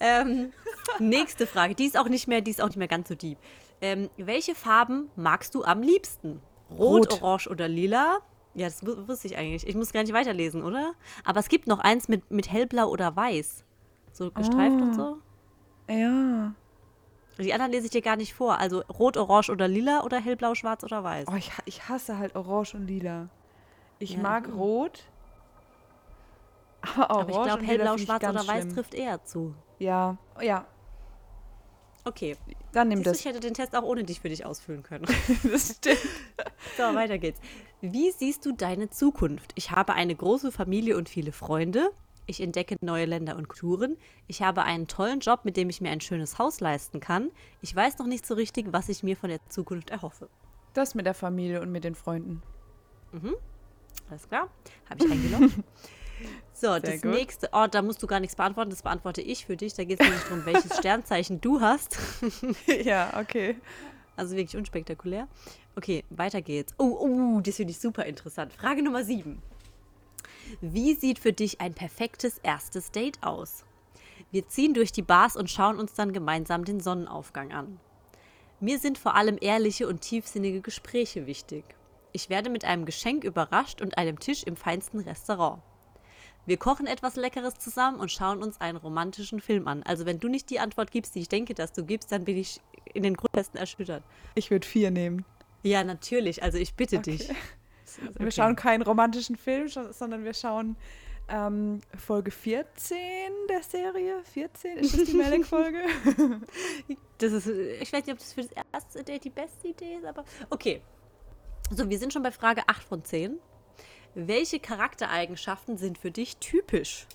Ähm, nächste Frage. Die ist auch nicht mehr, die ist auch nicht mehr ganz so deep. Ähm, welche Farben magst du am liebsten? Rot, Rot, Orange oder Lila? Ja, das wusste ich eigentlich. Ich muss gar nicht weiterlesen, oder? Aber es gibt noch eins mit, mit hellblau oder weiß. So gestreift oh. und so. Ja. Die anderen lese ich dir gar nicht vor. Also rot, orange oder lila oder hellblau, schwarz oder weiß. Oh, ich, ich hasse halt orange und lila. Ich ja. mag rot. Aber, aber ich glaube, hellblau, schwarz oder schlimm. weiß trifft eher zu. Ja, ja. Okay. Dann nimm das. Ich hätte den Test auch ohne dich für dich ausfüllen können. *laughs* das stimmt. So, weiter geht's. Wie siehst du deine Zukunft? Ich habe eine große Familie und viele Freunde. Ich entdecke neue Länder und Kulturen. Ich habe einen tollen Job, mit dem ich mir ein schönes Haus leisten kann. Ich weiß noch nicht so richtig, was ich mir von der Zukunft erhoffe. Das mit der Familie und mit den Freunden. Mhm. Alles klar. Habe ich eingeloggt. *laughs* So, Sehr das gut. nächste, oh, da musst du gar nichts beantworten, das beantworte ich für dich. Da geht es nämlich darum, welches *laughs* Sternzeichen du hast. *laughs* ja, okay. Also wirklich unspektakulär. Okay, weiter geht's. Oh, oh, das finde ich super interessant. Frage Nummer sieben. Wie sieht für dich ein perfektes erstes Date aus? Wir ziehen durch die Bars und schauen uns dann gemeinsam den Sonnenaufgang an. Mir sind vor allem ehrliche und tiefsinnige Gespräche wichtig. Ich werde mit einem Geschenk überrascht und einem Tisch im feinsten Restaurant. Wir kochen etwas Leckeres zusammen und schauen uns einen romantischen Film an. Also wenn du nicht die Antwort gibst, die ich denke, dass du gibst, dann bin ich in den Grundfesten erschüttert. Ich würde vier nehmen. Ja, natürlich. Also ich bitte Okay. dich. *laughs* Und Wir schauen keinen romantischen Film, sondern wir schauen ähm, Folge 14 der Serie. 14? Ist das die Melek-Folge? *laughs* Das ist, ich weiß nicht, ob das für das erste Date die beste Idee ist, aber okay. So, wir sind schon bei Frage 8 von 10. Welche Charaktereigenschaften sind für dich typisch?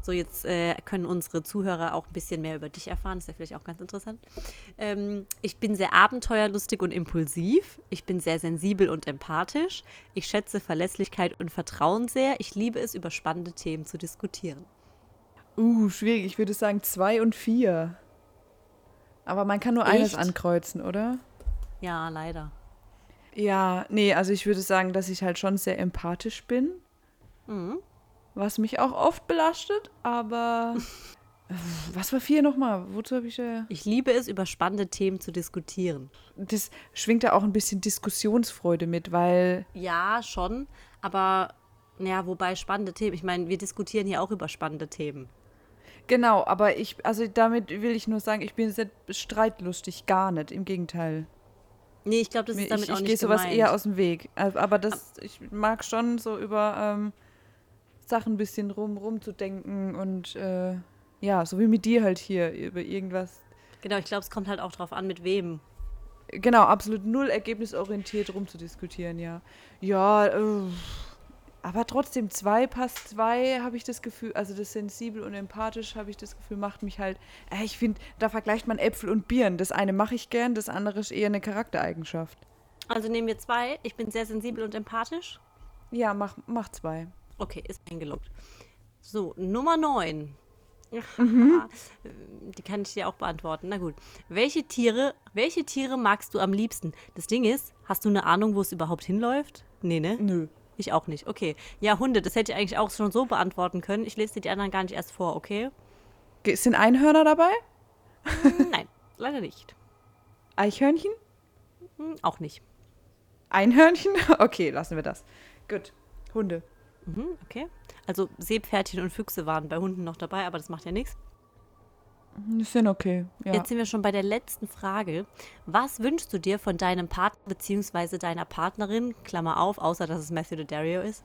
So, jetzt äh, können unsere Zuhörer auch ein bisschen mehr über dich erfahren. Ist ja vielleicht auch ganz interessant. Ähm, ich bin sehr abenteuerlustig und impulsiv. Ich bin sehr sensibel und empathisch. Ich schätze Verlässlichkeit und Vertrauen sehr. Ich liebe es, über spannende Themen zu diskutieren. uh, schwierig. Ich würde sagen zwei und vier. Aber man kann nur eines Echt? ankreuzen, oder? Ja, leider. Ja, nee, also ich würde sagen, dass ich halt schon sehr empathisch bin. Mhm. Was mich auch oft belastet, aber. *laughs* Was war vier nochmal? Wozu habe ich äh, Ich liebe es, über spannende Themen zu diskutieren. Das schwingt da auch ein bisschen Diskussionsfreude mit, weil. Ja, schon. Aber, ja, wobei spannende Themen. Ich meine, wir diskutieren hier auch über spannende Themen. Genau, aber ich, also damit will ich nur sagen, ich bin sehr streitlustig, gar nicht. Im Gegenteil. Nee, ich glaube, das ist damit ich auch ich nicht gehe sowas eher aus dem Weg. Äh, Aber das, ich mag schon so über ähm, Sachen ein bisschen rum, rumzudenken und äh, ja, so wie mit dir halt hier über irgendwas. Genau, ich glaube, es kommt halt auch drauf an, mit wem. Genau, absolut null ergebnisorientiert rumzudiskutieren, ja. Ja, äh, aber trotzdem, zwei passt zwei, habe ich das Gefühl, also das sensibel und empathisch, habe ich das Gefühl, macht mich halt, äh, ich finde, da vergleicht man Äpfel und Birnen. Das eine mache ich gern, das andere ist eher eine Charaktereigenschaft. Also nehmen wir zwei. Ich bin sehr sensibel und empathisch. Ja, mach, mach zwei. Okay, ist eingeloggt. So, Nummer 9. *laughs* Die kann ich dir auch beantworten. Na gut. Welche Tiere, welche Tiere magst du am liebsten? Das Ding ist, hast du eine Ahnung, wo es überhaupt hinläuft? Nee, ne? Nö. Ich auch nicht. Okay. Ja, Hunde, das hätte ich eigentlich auch schon so beantworten können. Ich lese dir die anderen gar nicht erst vor, okay? Sind Einhörner dabei? Hm, Nein, leider nicht. Eichhörnchen? Hm, auch nicht. Einhörnchen? *laughs* Okay, lassen wir das. Gut. Hunde. Mhm, okay. Also Seepferdchen und Füchse waren bei Hunden noch dabei, aber das macht ja nichts. Die sind okay. Ja. Jetzt sind wir schon bei der letzten Frage. Was wünschst du dir von deinem Partner bzw. deiner Partnerin, Klammer auf, außer dass es Matthew Daddario ist?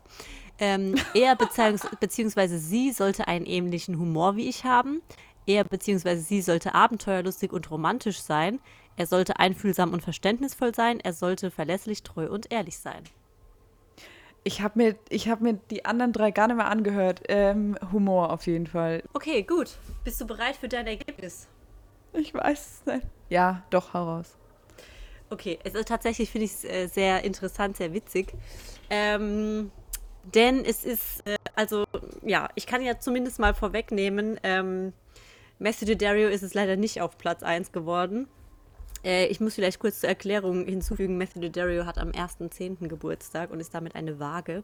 Ähm, er *laughs* beziehungsweise sie sollte einen ähnlichen Humor wie ich haben. Er bzw. sie sollte abenteuerlustig und romantisch sein. Er sollte einfühlsam und verständnisvoll sein. Er sollte verlässlich, treu und ehrlich sein. Ich habe mir, ich hab mir die anderen drei gar nicht mehr angehört. Ähm, Humor auf jeden Fall. Okay, gut. Bist du bereit für dein Ergebnis? Ich weiß es nicht. Ja, doch, hau raus. Okay, es ist tatsächlich finde ich es äh, sehr interessant, sehr witzig. Ähm, denn es ist, äh, also ja, ich kann ja zumindest mal vorwegnehmen, ähm, Matthew Daddario ist es leider nicht auf Platz 1 geworden. Äh, ich muss vielleicht kurz zur Erklärung hinzufügen, Matthew Daddario hat am 1.10. Geburtstag und ist damit eine Waage.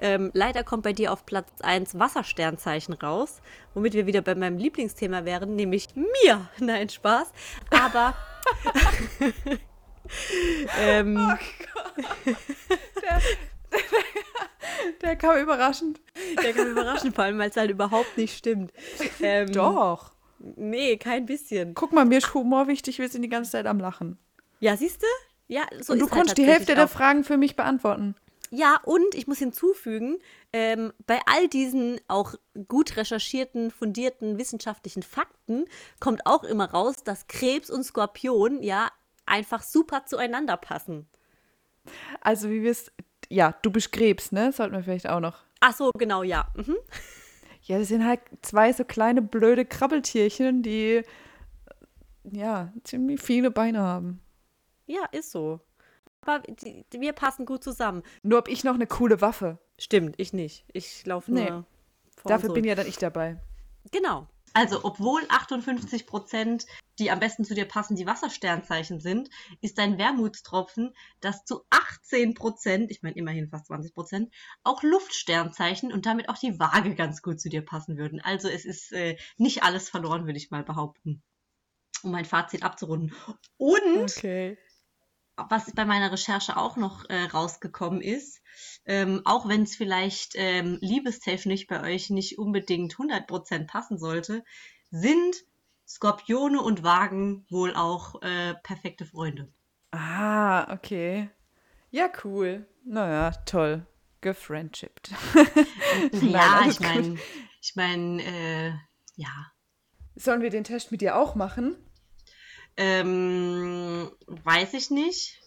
Ähm, leider kommt bei dir auf Platz 1 Wassersternzeichen raus, womit wir wieder bei meinem Lieblingsthema wären, nämlich mir. *laughs* Nein, Spaß. Aber *laughs* ähm, Der kam überraschend. der kann überraschen, vor allem, weil es halt überhaupt nicht stimmt. *laughs* Ähm, Doch. Nee, kein bisschen. Guck mal, mir ist Humor wichtig, wir sind die ganze Zeit am Lachen. Ja, siehst du? Ja, so und du halt konntest die Hälfte tatsächlich der auch. Fragen für mich beantworten. Ja, und ich muss hinzufügen, ähm, bei all diesen auch gut recherchierten, fundierten wissenschaftlichen Fakten kommt auch immer raus, dass Krebs und Skorpion ja einfach super zueinander passen. Also, wie wir es. Ja, du bist Krebs, ne? Sollten wir vielleicht auch noch. Ach so, genau, ja. Mhm. Ja, das sind halt zwei so kleine blöde Krabbeltierchen, die ja ziemlich viele Beine haben. Ja, ist so. Aber die, die, wir passen gut zusammen. Nur hab ich noch eine coole Waffe. Stimmt, ich nicht. Ich laufe nur Nee, Dafür bin ja dann ich dabei. Genau. Also, obwohl 58 Prozent, die am besten zu dir passen, die Wassersternzeichen sind, ist dein Wermutstropfen, dass zu 18 Prozent, ich meine immerhin fast 20 Prozent, auch Luftsternzeichen und damit auch die Waage ganz gut zu dir passen würden. Also, es ist äh, nicht alles verloren, würde ich mal behaupten. Um mein Fazit abzurunden. Und Okay. Was bei meiner Recherche auch noch äh, rausgekommen ist, ähm, auch wenn es vielleicht ähm, liebestechnisch bei euch nicht unbedingt 100% passen sollte, sind Skorpione und Wagen wohl auch äh, perfekte Freunde. Ah, okay. Ja, cool. Naja, toll. Gefriendshipped. *laughs* Ja, ich meine, ich meine, äh, ja. Sollen wir den Test mit dir auch machen? Ähm, weiß ich nicht.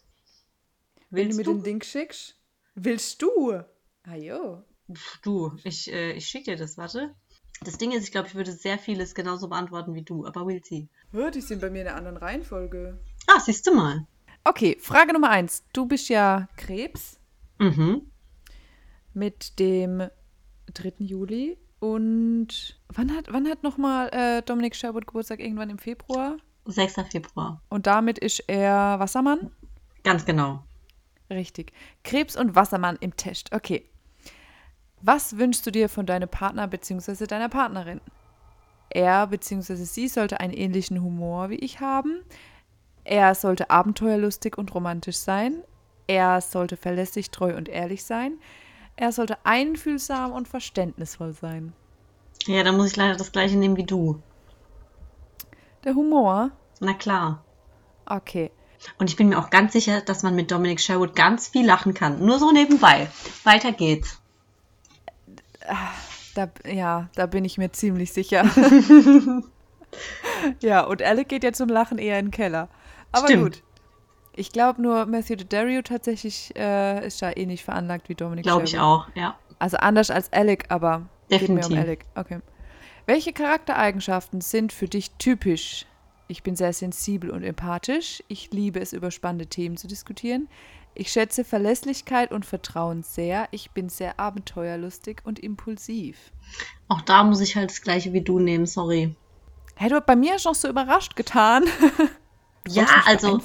Wenn du Willst mir du? den Ding schickst? Willst du? Ah jo. Pff, Du, ich, äh, ich schicke dir das, warte. Das Ding ist, ich glaube, ich würde sehr vieles genauso beantworten wie du, aber we'll see. Oh, die sind bei mir in einer anderen Reihenfolge. Ah, siehst du mal. Okay, Frage Nummer eins. Du bist ja Krebs Mhm. mit dem 3. Juli. Und wann hat, wann hat nochmal äh, Dominik Sherwood Geburtstag? Irgendwann im Februar? 6. Februar. Und damit ist er Wassermann? Ganz genau. Richtig. Krebs und Wassermann im Test. Okay. Was wünschst du dir von deinem Partner bzw. deiner Partnerin? Er bzw. sie sollte einen ähnlichen Humor wie ich haben. Er sollte abenteuerlustig und romantisch sein. Er sollte verlässlich, treu und ehrlich sein. Er sollte einfühlsam und verständnisvoll sein. Ja, dann muss ich leider das gleiche nehmen wie du. Der Humor? Na klar. Okay. Und ich bin mir auch ganz sicher, dass man mit Dominic Sherwood ganz viel lachen kann. Nur so nebenbei. Weiter geht's. Da, ja, da bin ich mir ziemlich sicher. *laughs* ja, und Alec geht ja zum Lachen eher in den Keller. Aber Stimmt. gut. Ich glaube nur, Matthew Daddario tatsächlich äh, ist da ähnlich veranlagt wie Dominic Glaube ich Sherwood. auch, ja. Also anders als Alec, aber geht mir um Definitiv. Alec. Okay. Welche Charaktereigenschaften sind für dich typisch? Ich bin sehr sensibel und empathisch. Ich liebe es, über spannende Themen zu diskutieren. Ich schätze Verlässlichkeit und Vertrauen sehr. Ich bin sehr abenteuerlustig und impulsiv. Auch da muss ich halt das gleiche wie du nehmen, sorry. Hey, du hast bei mir schon so überrascht getan. *laughs* Du Ja, also-.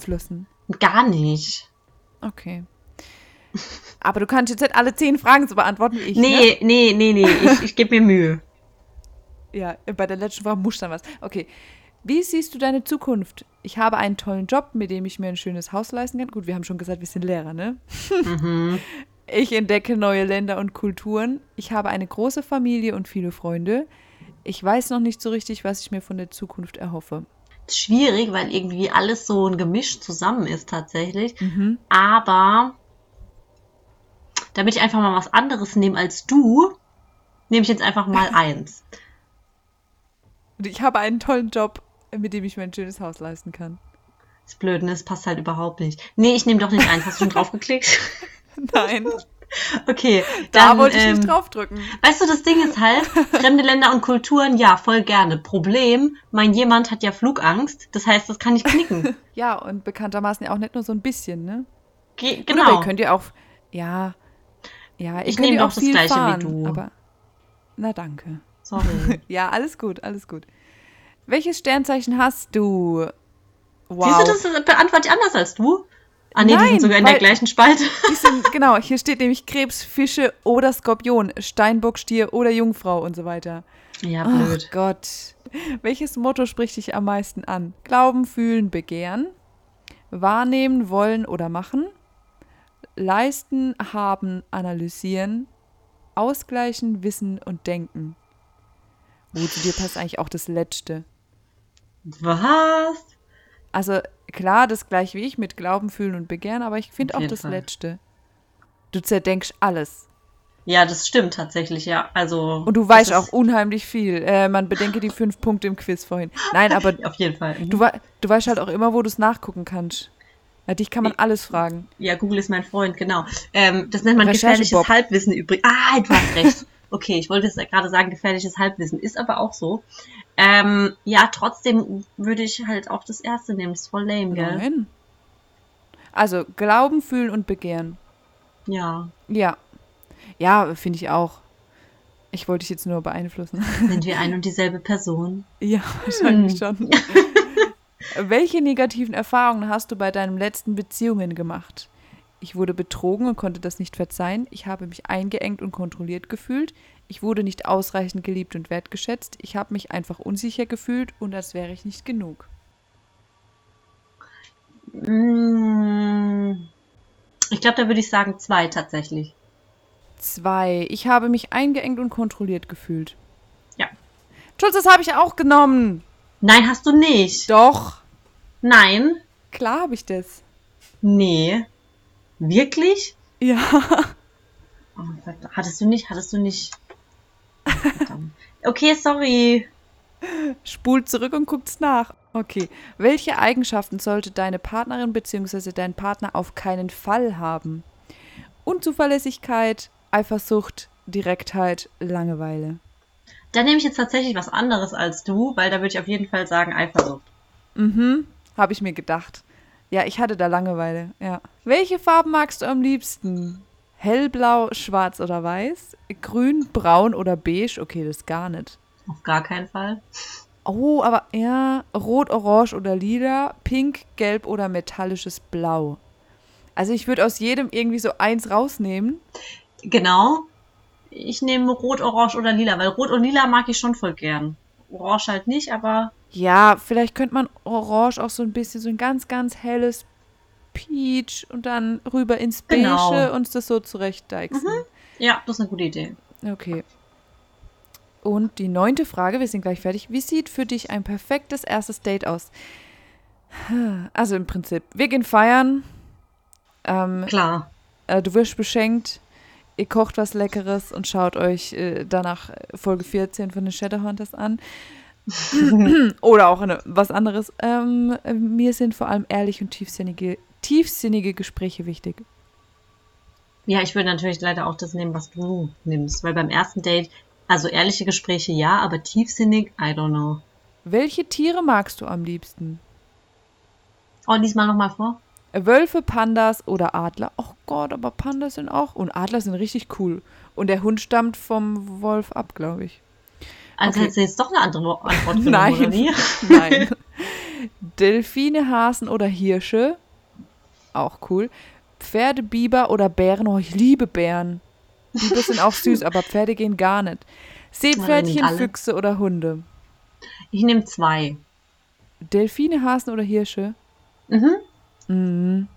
Gar nicht. Okay. Aber du kannst jetzt nicht alle zehn Fragen so beantworten ich. Ne? Nee, nee, nee, nee. Ich, ich gebe mir Mühe. Ja, bei der letzten Frage muss dann was. Okay. Wie siehst du deine Zukunft? Ich habe einen tollen Job, mit dem ich mir ein schönes Haus leisten kann. Gut, wir haben schon gesagt, wir sind Lehrer, ne? Mhm. *laughs* Ich entdecke neue Länder und Kulturen. Ich habe eine große Familie und viele Freunde. Ich weiß noch nicht so richtig, was ich mir von der Zukunft erhoffe. Schwierig, weil irgendwie alles so ein Gemisch zusammen ist tatsächlich. Mhm. Aber damit ich einfach mal was anderes nehme als du, nehme ich jetzt einfach mal *laughs* eins. Und ich habe einen tollen Job, mit dem ich mir ein schönes Haus leisten kann. Das Blöde ist, passt halt überhaupt nicht. Nee, ich nehme doch nicht eins. Hast du schon draufgeklickt? *laughs* Nein, Okay, da dann, wollte ich ähm, nicht draufdrücken. Weißt du, das Ding ist halt, *laughs* fremde Länder und Kulturen, ja, voll gerne. Problem, mein jemand hat ja Flugangst, das heißt, das kann ich knicken. *laughs* Ja, und bekanntermaßen ja auch nicht nur so ein bisschen, ne? Ge Gut, aber ihr genau. könnt ja auch, ja, ja, ihr Ich nehme ja doch auch das Gleiche wie fahren, du. aber, na danke. Sorry. *laughs* Ja, alles gut, alles gut. Welches Sternzeichen hast du? Wow. Siehst du, das beantworte ich anders als du? Ah, nee, die Nein, sind sogar in der gleichen Spalte. Die *laughs* sind, genau, hier steht nämlich Krebs, Fische oder Skorpion, Steinbock, Stier oder Jungfrau und so weiter. Ja, blöd. Gott. Welches Motto spricht dich am meisten an? Glauben, fühlen, begehren, wahrnehmen, wollen oder machen, leisten, haben, analysieren, ausgleichen, wissen und denken. Gut, zu dir passt eigentlich auch das Letzte. Was? Also klar, das gleich wie ich mit Glauben, fühlen und begehren, aber ich finde auch das Fall. Letzte. Du zerdenkst alles. Ja, das stimmt tatsächlich, ja. Also. Und du weißt auch unheimlich viel. Äh, man bedenke die fünf Punkte im Quiz vorhin. Nein, aber *laughs* Auf jeden Fall. Du, wei- du weißt halt auch immer, wo du es nachgucken kannst. Bei dich kann man alles fragen. Ja, Google ist mein Freund, genau. Ähm, das nennt man Recherche, gefährliches Bob. Halbwissen übrigens. Ah, du hast recht. Okay, ich wollte jetzt gerade sagen, gefährliches Halbwissen. Ist aber auch so. Ähm, ja, trotzdem würde ich halt auch das erste nehmen. Ist voll lame, gell? Nein. Also, Glauben, Fühlen und Begehren. Ja. Ja. Ja, finde ich auch. Ich wollte dich jetzt nur beeinflussen. *laughs* Sind wir ein und dieselbe Person? Ja, wahrscheinlich schon. *laughs* Welche negativen Erfahrungen hast du bei deinen letzten Beziehungen gemacht? Ich wurde betrogen und konnte das nicht verzeihen. Ich habe mich eingeengt und kontrolliert gefühlt. Ich wurde nicht ausreichend geliebt und wertgeschätzt. Ich habe mich einfach unsicher gefühlt und als wäre ich nicht genug. Mm, Ich glaube, da würde ich sagen zwei tatsächlich. Zwei. Ich habe mich eingeengt und kontrolliert gefühlt. Ja. Schulz, das habe ich auch genommen. Nein, hast du nicht. Doch. Nein. Klar habe ich das. Nee. Wirklich? Ja. Oh, hattest du nicht? Hattest du nicht? Verdammt. Okay, sorry. Spult zurück und guckt's nach. Okay. Welche Eigenschaften sollte deine Partnerin bzw. dein Partner auf keinen Fall haben? Unzuverlässigkeit, Eifersucht, Direktheit, Langeweile. Da nehme ich jetzt tatsächlich was anderes als du, weil da würde ich auf jeden Fall sagen Eifersucht. Mhm, habe ich mir gedacht. Ja, ich hatte da Langeweile, ja. Welche Farben magst du am liebsten? Hellblau, schwarz oder weiß? Grün, braun oder beige? Okay, das gar nicht. Auf gar keinen Fall. Oh, aber ja, rot, orange oder lila, pink, gelb oder metallisches Blau. Also ich würde aus jedem irgendwie so eins rausnehmen. Genau. Ich nehme Rot, Orange oder Lila, weil Rot und Lila mag ich schon voll gern. Orange halt nicht, aber Ja, vielleicht könnte man orange auch so ein bisschen, so ein ganz, ganz helles Peach und dann rüber ins Beige Genau. und das so zurechtdeichseln. ja, das ist eine gute Idee. Okay. Und die neunte Frage, wir sind gleich fertig. Wie sieht für dich ein perfektes erstes Date aus? Also im Prinzip, wir gehen feiern, ähm, Klar. äh, du wirst beschenkt, ihr kocht was Leckeres und schaut euch äh, danach Folge 14 von den Shadowhunters an. Oder auch eine, was anderes. Ähm, äh, mir sind vor allem ehrliche und tiefsinnige, tiefsinnige Gespräche wichtig. Ja, ich würde natürlich leider auch das nehmen, was du nimmst, weil beim ersten Date, also ehrliche Gespräche ja, aber tiefsinnig, I don't know. Welche Tiere magst du am liebsten? Oh, diesmal nochmal vor. Wölfe, Pandas oder Adler? Oh Gott, aber Pandas sind auch. Und Adler sind richtig cool. Und der Hund stammt vom Wolf ab, glaube ich. Also Okay. hättest du jetzt doch eine andere Antwort genommen, Nein. oder wie? *laughs* Nein. Delfine, Hasen oder Hirsche? Auch cool. Pferde, Biber oder Bären? Oh, ich liebe Bären. Biber sind auch süß, aber Pferde gehen gar nicht. Seepferdchen. Füchse oder Hunde? Ich nehme zwei. Delfine, Hasen oder Hirsche? Mhm. Mhm.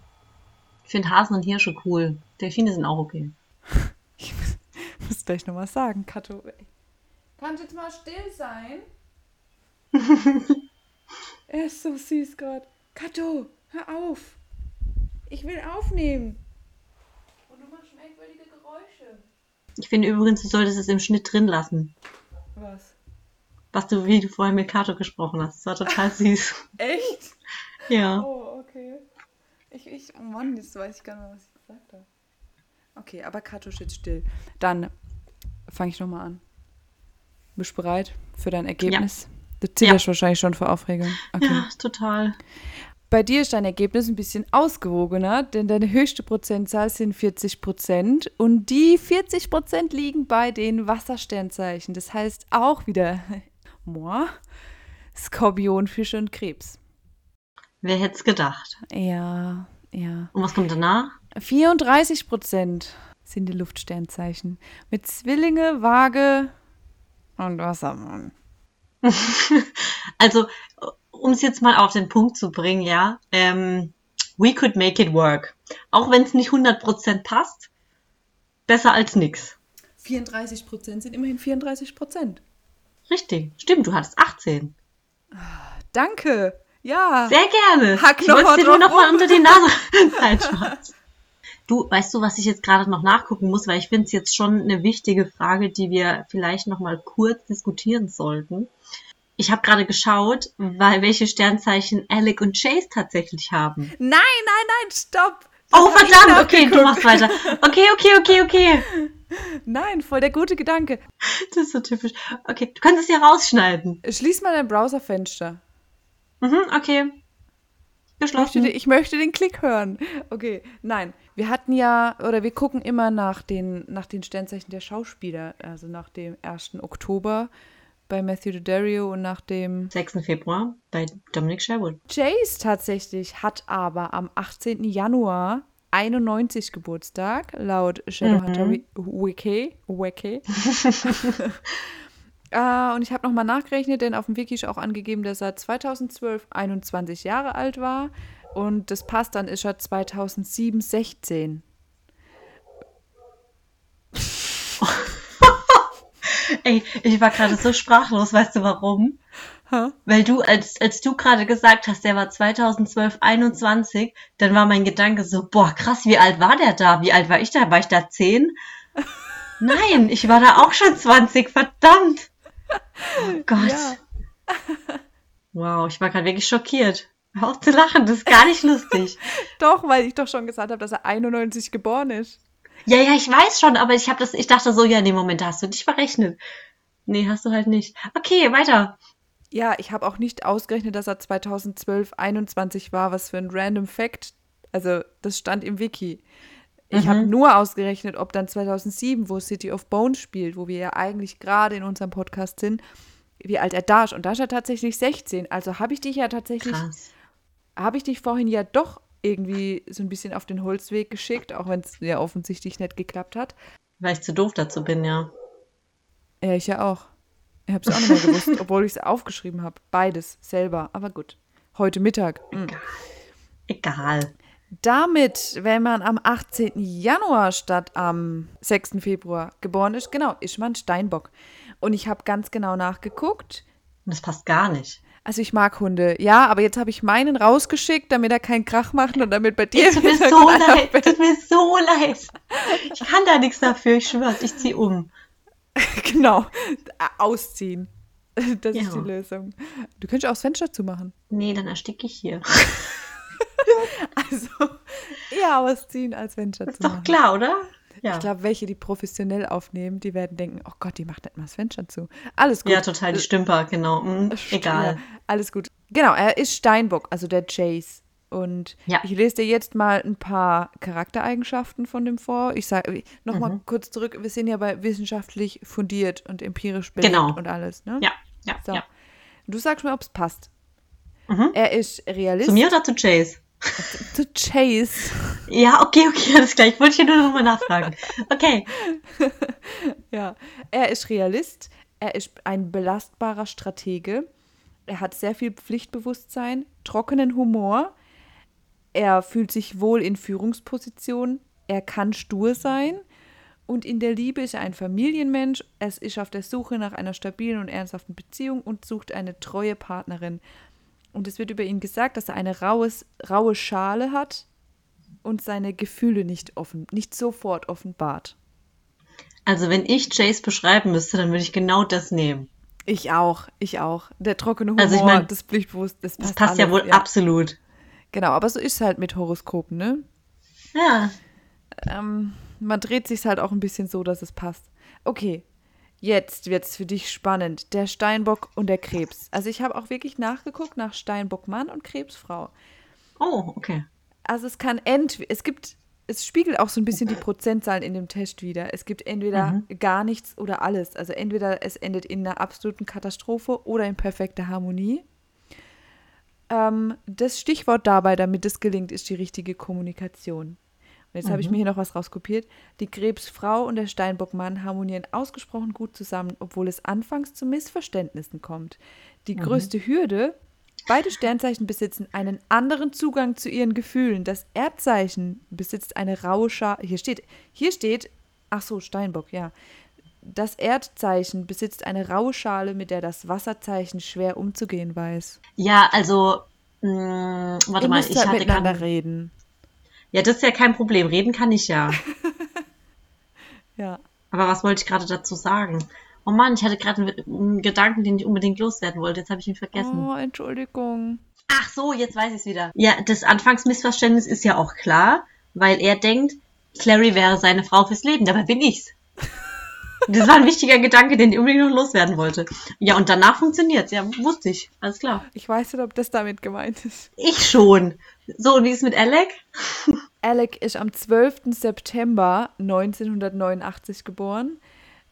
Ich finde Hasen und Hirsche cool. Delfine sind auch okay. *laughs* Ich muss, gleich nochmal sagen, Kato. Kannst jetzt mal still sein? *laughs* er ist so süß gerade. Kato, hör auf. Ich will aufnehmen. Und du machst merkwürdige Geräusche. Ich finde übrigens, du solltest es im Schnitt drin lassen. Was? Was du, wie du vorher mit Kato gesprochen hast. Das war total *laughs* süß. Echt? Ja. Oh, okay. Ich, ich, oh Mann, jetzt weiß ich gar nicht mehr, was ich gesagt habe. Okay, aber Kato steht still. Dann fange ich nochmal an. Bist du bereit für dein Ergebnis? Du zitterst wahrscheinlich schon vor Aufregung. Okay. Ja, total. Bei dir ist dein Ergebnis ein bisschen ausgewogener, denn deine höchste Prozentzahl sind 40 Prozent und die 40 Prozent liegen bei den Wassersternzeichen. Das heißt auch wieder *laughs* moi, Skorpion, Fische und Krebs. Wer hätte es gedacht? Ja, ja. Und was kommt danach? 34 Prozent sind die Luftsternzeichen. Mit Zwillinge, Waage und Wassermann. *laughs* Also, um es jetzt mal auf den Punkt zu bringen, ja, ähm, we could make it work. Auch wenn es nicht 100% passt, besser als nix. 34 Prozent sind immerhin 34 Prozent. Richtig, stimmt, du hattest 18. Danke. Ja. Sehr gerne. Hack ich noch wollte dir nur drauf noch mal rum. unter die Nase. *laughs* Nein, Spaß. Du, weißt du, was ich jetzt gerade noch nachgucken muss, weil ich finde es jetzt schon eine wichtige Frage, die wir vielleicht noch mal kurz diskutieren sollten. Ich habe gerade geschaut, weil welche Sternzeichen Alec und Chase tatsächlich haben. Nein, nein, nein, stopp. Das Oh, verdammt, okay, du machst weiter. Okay, okay, okay, okay. *laughs* Nein, voll der gute Gedanke. Das ist so typisch. Okay, du kannst es hier rausschneiden. Schließ mal dein Browserfenster. Mhm, okay. Geschlossen. Ich möchte den Klick hören. Okay, nein. Wir hatten ja, oder wir gucken immer nach den, nach den Sternzeichen der Schauspieler. Also nach dem 1. Oktober bei Matthew Daddario und nach dem 6. Februar bei Dominic Sherwood. Jace tatsächlich hat aber am 18. Januar 91 Geburtstag, laut Shadowhunter mhm. Wiki. Wiki. *laughs* *laughs* Uh, und ich habe nochmal nachgerechnet, denn auf dem Wiki ist auch angegeben, dass er 2012 21 Jahre alt war. Und das passt, dann ist er 2007 16. *laughs* Ey, ich war gerade so sprachlos, weißt du warum? Huh? Weil du, als, als du gerade gesagt hast, der war 2012 21, dann war mein Gedanke so, boah, krass, wie alt war der da? Wie alt war ich da? War ich da 10? *laughs* Nein, ich war da auch schon 20, verdammt. Oh Gott. Ja. wow, ich war gerade wirklich schockiert. Hör auf zu lachen, das ist gar nicht lustig. *laughs* doch, weil ich doch schon gesagt habe, dass er 91 geboren ist. Ja, ja, ich weiß schon, aber ich habe das, ich dachte so, ja, in dem Moment hast du dich verrechnet. Nee, hast du halt nicht. Okay, weiter. Ja, ich habe auch nicht ausgerechnet, dass er 2012 21 war, was für ein random Fact. Also, das stand im Wiki. Ich mhm. habe nur ausgerechnet, ob dann 2007, wo City of Bones spielt, wo wir ja eigentlich gerade in unserem Podcast sind, wie alt er da ist. Und da ist er tatsächlich 16. Also habe ich dich ja tatsächlich, habe ich dich vorhin ja doch irgendwie so ein bisschen auf den Holzweg geschickt, auch wenn es ja offensichtlich nicht geklappt hat. Weil ich zu doof dazu bin, ja. Ja, ich ja auch. Ich habe es auch nicht mehr gewusst, *laughs* obwohl ich es aufgeschrieben habe. Beides selber. Aber gut. Heute Mittag. Mhm. Egal. Damit, wenn man am 18. Januar statt am 6. Februar geboren ist, genau, ist man Steinbock. Und ich habe ganz genau nachgeguckt. Das passt gar nicht. Also ich mag Hunde, ja, aber jetzt habe ich meinen rausgeschickt, damit er keinen Krach macht und damit bei dir. Tut mir so leid, tut mir so leid. Ich kann da nichts dafür, ich schwör's, ich ziehe um. *laughs* genau, ausziehen. Das ja. ist die Lösung. Du könntest auch das Fenster zumachen. Nee, dann ersticke ich hier. *laughs* *laughs* also eher ausziehen, als Venture zu machen. Ist doch klar, oder? Ja. Ich glaube, welche, die professionell aufnehmen, die werden denken, oh Gott, die macht nicht mal das Fenster zu. Alles gut. Ja, total, die Stümper, genau. Mhm, egal. Ja, alles gut. Genau, er ist Steinbock, also der Chase. Und ja. ich lese dir jetzt mal ein paar Charaktereigenschaften von dem vor. Ich sage nochmal mhm. kurz zurück, wir sind ja bei wissenschaftlich fundiert und empirisch belegt genau. und alles, ne? Ja, ja, so. ja. Du sagst mir, ob es passt. Mhm. Er ist Realist. Zu mir oder zu Chase? Zu Chase. Ja, okay, okay, alles klar. Ich wollte hier nur nochmal nachfragen. Okay. *laughs* ja, er ist Realist. Er ist ein belastbarer Stratege. Er hat sehr viel Pflichtbewusstsein, trockenen Humor. Er fühlt sich wohl in Führungspositionen. Er kann stur sein. Und in der Liebe ist er ein Familienmensch. Er ist auf der Suche nach einer stabilen und ernsthaften Beziehung und sucht eine treue Partnerin. Und es wird über ihn gesagt, dass er eine raues, raue Schale hat und seine Gefühle nicht offen, nicht sofort offenbart. Also wenn ich Chase beschreiben müsste, dann würde ich genau das nehmen. Ich auch, ich auch. Der trockene Humor, also ich mein, das Pflichtbewusst, das passt, das passt alles, ja wohl ja. absolut. Genau, aber so ist es halt mit Horoskopen, ne? Ja. Ähm, man dreht sich halt auch ein bisschen so, dass es passt. Okay, Jetzt wird es für dich spannend. Der Steinbock und der Krebs. Also ich habe auch wirklich nachgeguckt nach Steinbock Mann und Krebsfrau. Oh, okay. Also es kann entweder, es gibt, es spiegelt auch so ein bisschen die Prozentzahlen in dem Test wieder. Es gibt entweder mhm. gar nichts oder alles. Also entweder es endet in einer absoluten Katastrophe oder in perfekter Harmonie. Ähm, das Stichwort dabei, damit es gelingt, ist die richtige Kommunikation. Und jetzt mhm. habe ich mir hier noch was rauskopiert. Die Krebsfrau und der Steinbockmann harmonieren ausgesprochen gut zusammen, obwohl es anfangs zu Missverständnissen kommt. Die mhm. größte Hürde, beide Sternzeichen besitzen einen anderen Zugang zu ihren Gefühlen. Das Erdzeichen besitzt eine raue Schale. Hier steht, hier steht, ach so, Steinbock, ja. Das Erdzeichen besitzt eine raue Schale, mit der das Wasserzeichen schwer umzugehen weiß. Ja, also, mh, mm, warte Ihr mal, ich halt hatte miteinander reden. Ja, das ist ja kein Problem. Reden kann ich ja. *laughs* ja. Aber was wollte ich gerade dazu sagen? Oh Mann, ich hatte gerade einen Gedanken, den ich unbedingt loswerden wollte. Jetzt habe ich ihn vergessen. Oh, Entschuldigung. Ach so, jetzt weiß ich es wieder. Ja, das Anfangsmissverständnis ist ja auch klar, weil er denkt, Clary wäre seine Frau fürs Leben. Dabei bin ich's. *laughs* Das war ein wichtiger Gedanke, den ich unbedingt noch loswerden wollte. Ja, und danach funktioniert Ja, wusste ich. Alles klar. Ich weiß nicht, ob das damit gemeint ist. Ich schon. So, und wie ist es mit Alec? *laughs* Alec ist am 12. September 1989 geboren,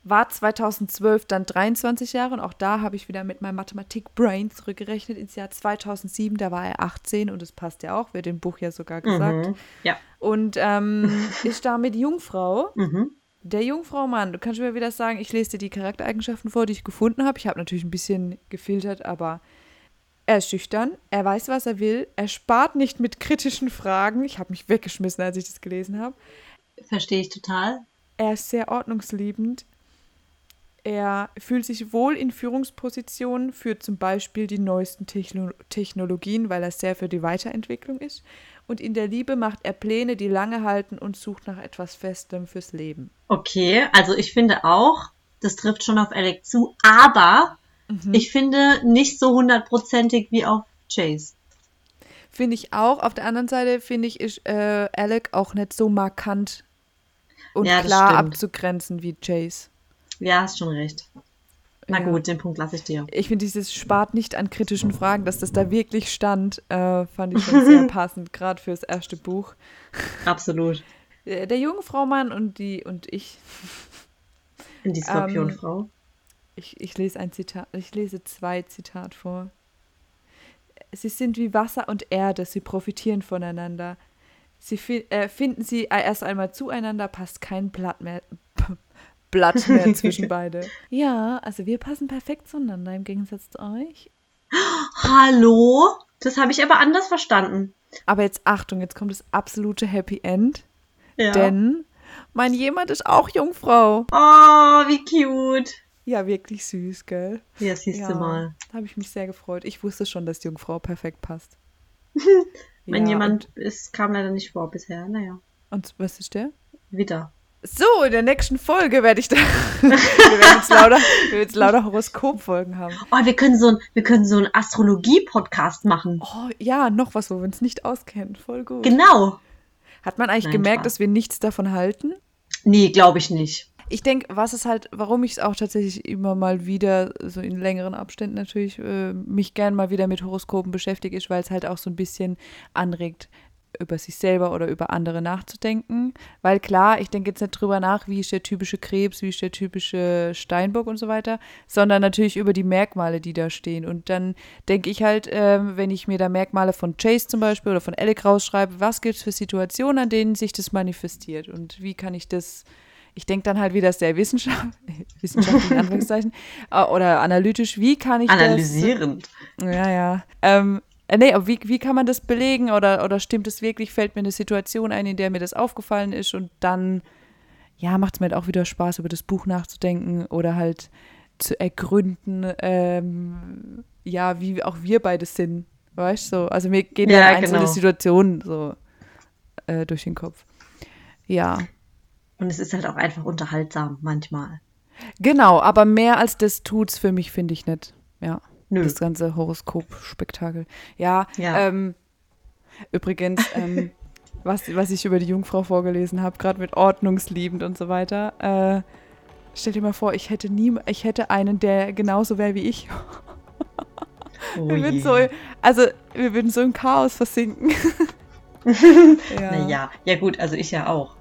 war 2012 dann 23 Jahre und auch da habe ich wieder mit meinem Mathematik-Brain zurückgerechnet ins Jahr 2007, da war er 18 und das passt ja auch, wird im Buch ja sogar gesagt. Mhm. Ja. Und ähm, *laughs* ist damit Jungfrau. Mhm. Der Jungfrau Mann, du kannst mir wieder sagen, ich lese dir die Charaktereigenschaften vor, die ich gefunden habe. Ich habe natürlich ein bisschen gefiltert, aber er ist schüchtern, er weiß, was er will, er spart nicht mit kritischen Fragen. Ich habe mich weggeschmissen, als ich das gelesen habe. Verstehe ich total. Er ist sehr ordnungsliebend. Er fühlt sich wohl in Führungspositionen für zum Beispiel die neuesten Techno Technologien, weil er sehr für die Weiterentwicklung ist. Und in der Liebe macht er Pläne, die lange halten und sucht nach etwas Festem fürs Leben. Okay, also ich finde auch, das trifft schon auf Alec zu, aber Mhm. ich finde nicht so hundertprozentig wie auf Chase. Finde ich auch. Auf der anderen Seite finde ich, ist äh, Alec auch nicht so markant und Ja, klar stimmt. abzugrenzen wie Chase. Ja, hast schon recht. Na Ja. gut, den Punkt lasse ich dir. Ich finde, dieses spart nicht an kritischen Fragen, dass das da wirklich stand, äh, fand ich schon sehr *laughs* passend, gerade fürs erste Buch. Absolut. Äh, Der Jungfraumann und die und ich, In die Skorpionfrau. Ich, ich lese ein Zitat, ich lese zwei Zitat vor. Sie sind wie Wasser und Erde, sie profitieren voneinander. Sie fi äh, finden sie erst einmal zueinander, passt kein Blatt mehr, *laughs* Blatt mehr zwischen *laughs* beide. Ja, also wir passen perfekt zueinander im Gegensatz zu euch. *gasps* Hallo? Das habe ich aber anders verstanden. Aber jetzt Achtung, jetzt kommt das absolute Happy End, Ja. denn mein jemand ist auch Jungfrau. oh, wie cute. Ja, wirklich süß, gell? Ja, siehst Ja, du mal. da habe ich mich sehr gefreut. Ich wusste schon, dass die Jungfrau perfekt passt. *laughs* Wenn Ja, jemand ist, kam leider nicht vor bisher. Naja, Und, was ist der? wieder. So, in der nächsten Folge werde ich da. *laughs* wir werden jetzt lauter, wir jetzt lauter Horoskopfolgen haben. Oh, wir können so ein, wir können so einen Astrologie-Podcast machen. Oh, ja, noch was, wo wir uns nicht auskennen. Voll gut. Genau. Hat man eigentlich Nein, gemerkt, Spaß. dass wir nichts davon halten? Nee, glaube ich nicht. Ich denke, was ist halt, warum ich es auch tatsächlich immer mal wieder, so in längeren Abständen natürlich, äh, mich gern mal wieder mit Horoskopen beschäftige, ist, weil es halt auch so ein bisschen anregt, über sich selber oder über andere nachzudenken. Weil klar, ich denke jetzt nicht drüber nach, wie ist der typische Krebs, wie ist der typische Steinbock und so weiter, sondern natürlich über die Merkmale, die da stehen. Und dann denke ich halt, ähm, wenn ich mir da Merkmale von Chase zum Beispiel oder von Alec rausschreibe, was gibt es für Situationen, an denen sich das manifestiert und wie kann ich das ich denke dann halt wieder sehr wissenschaft, *laughs* wissenschaftlich in Anführungszeichen, äh, oder analytisch, wie kann ich Analysierend. das. Ja, ja. Ähm, äh, nee, aber wie, wie kann man das belegen oder, oder stimmt es wirklich, fällt mir eine Situation ein, in der mir das aufgefallen ist und dann, ja, macht es mir halt auch wieder Spaß, über das Buch nachzudenken oder halt zu ergründen, ähm, ja, wie auch wir beide sind, weißt du? So, also mir gehen Ja, ja, einzelne genau. Situationen so äh, durch den Kopf. Ja. Und es ist halt auch einfach unterhaltsam manchmal. Genau, aber mehr als das tut's für mich, finde ich nicht. Ja. Nö. Das ganze Horoskop-Spektakel. Ja, Ja. Ähm, übrigens, ähm, *laughs* was, was ich über die Jungfrau vorgelesen habe, gerade mit ordnungsliebend und so weiter. Äh, stell dir mal vor, ich hätte nie, ich hätte einen, der genauso wäre wie ich. Oh Wir würden so, also wir würden so im Chaos versinken. *laughs* *laughs* ja. Naja, ja gut, also ich ja auch.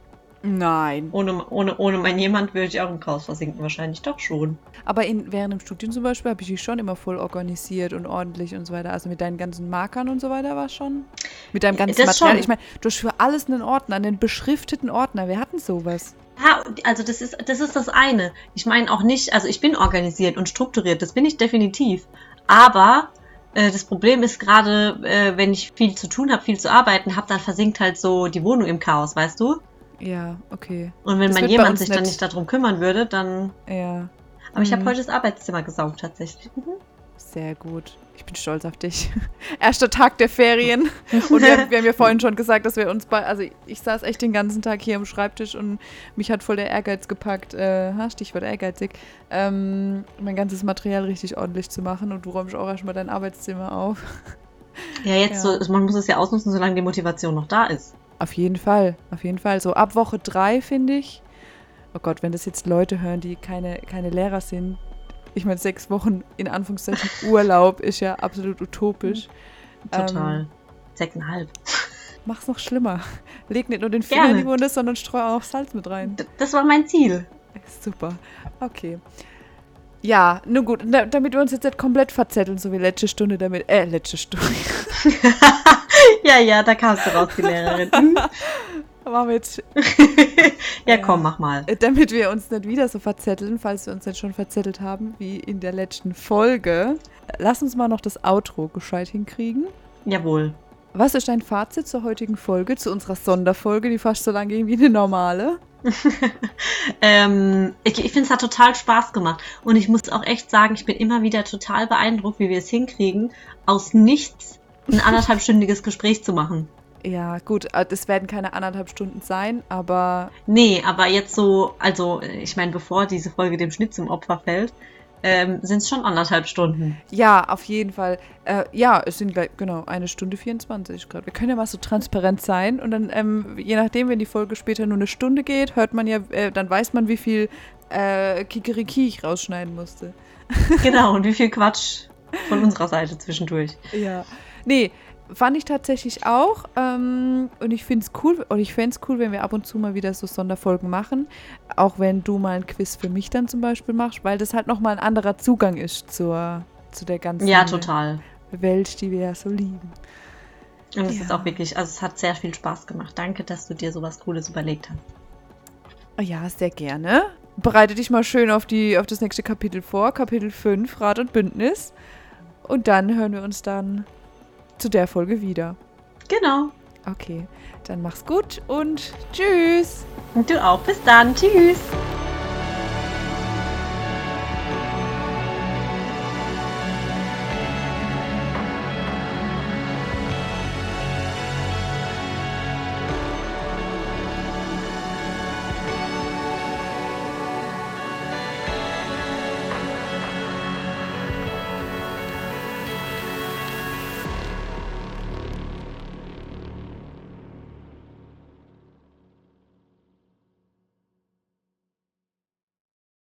Nein. Ohne, ohne, ohne mein jemand würde ich auch im Chaos versinken, wahrscheinlich doch schon. Aber in, während dem Studium zum Beispiel habe ich dich schon immer voll organisiert und ordentlich und so weiter. Also mit deinen ganzen Markern und so weiter war es schon. Mit deinem ganzen Das Material. schon. Ich meine, du hast für alles einen Ordner, einen beschrifteten Ordner. Wir hatten sowas. Ja, also das ist, das ist das eine. Ich meine auch nicht, also ich bin organisiert und strukturiert, das bin ich definitiv. Aber äh, das Problem ist gerade, äh, wenn ich viel zu tun habe, viel zu arbeiten habe, dann versinkt halt so die Wohnung im Chaos, weißt du? Ja, okay. Und wenn Das man jemand sich dann nicht- darum kümmern würde, dann. Ja, Aber ich habe Mhm. heute das Arbeitszimmer gesaugt tatsächlich. Mhm. sehr gut. Ich bin stolz auf dich. *laughs* Erster Tag der Ferien. *laughs* Und wir, haben- wir haben ja vorhin schon gesagt, dass wir uns bei. Also ich saß echt den ganzen Tag hier am Schreibtisch und mich hat voll der Ehrgeiz gepackt. Äh, ha, Stichwort ehrgeizig. Ähm, mein ganzes Material richtig ordentlich zu machen. Und du räumst auch erstmal dein Arbeitszimmer auf. Ja, jetzt Ja. so, man muss es ja ausnutzen, solange die Motivation noch da ist. Auf jeden Fall, auf jeden Fall. So ab Woche drei, finde ich. oh Gott, wenn das jetzt Leute hören, die keine, keine Lehrer sind, ich meine, sechs Wochen in Anführungszeichen *laughs* Urlaub ist ja absolut utopisch. Total. Ähm, Sechseinhalb. Mach's noch schlimmer. Leg nicht nur den Finger Gerne. in die Wunde, sondern streu auch Salz mit rein. Das war mein Ziel. Super. Okay. Ja, nun gut, damit wir uns jetzt nicht komplett verzetteln, so wie letzte Stunde damit. Äh, letzte Stunde. *laughs* ja, ja, da kamst du raus, die *laughs* Lehrerin. Machen wir jetzt. *laughs* ja, komm, mach mal. Damit wir uns nicht wieder so verzetteln, falls wir uns jetzt schon verzettelt haben, wie in der letzten Folge. Lass uns mal noch das Outro gescheit hinkriegen. Jawohl. Was ist dein Fazit zur heutigen Folge, zu unserer Sonderfolge, die fast so lang ging wie eine normale? *laughs* ähm, ich ich finde, es hat total Spaß gemacht. Und ich muss auch echt sagen, ich bin immer wieder total beeindruckt, wie wir es hinkriegen, aus nichts ein anderthalbstündiges Gespräch zu machen. *laughs* Ja, gut, das äh, werden keine anderthalb Stunden sein, aber. Nee, aber jetzt so, also ich meine, bevor diese Folge dem Schnitt zum Opfer fällt, ähm, sind es schon anderthalb Stunden. Ja, auf jeden Fall. Äh, ja, es sind gleich, genau, eine Stunde 24 gerade. Wir können ja mal so transparent sein und dann, ähm, je nachdem, wenn die Folge später nur eine Stunde geht, hört man ja, äh, dann weiß man, wie viel äh, Kikeriki ich rausschneiden musste. genau, und wie viel *laughs* Quatsch von unserer Seite zwischendurch. Ja. Nee, fand ich tatsächlich auch. Ähm, und ich finde es cool, und ich fände es cool, wenn wir ab und zu mal wieder so Sonderfolgen machen. Auch wenn du mal ein Quiz für mich dann zum Beispiel machst, weil das halt nochmal ein anderer Zugang ist zur, zu der ganzen ja, total. Welt, die wir ja so lieben. Und es ja. ist auch wirklich, also es hat sehr viel Spaß gemacht. Danke, dass du dir sowas Cooles überlegt hast. Oh ja, sehr gerne. Bereite dich mal schön auf, die, auf das nächste Kapitel vor, Kapitel 5, Rat und Bündnis. Und dann hören wir uns dann zu der Folge wieder. Genau. Okay, dann mach's gut und tschüss. Und du auch. Bis dann. Tschüss.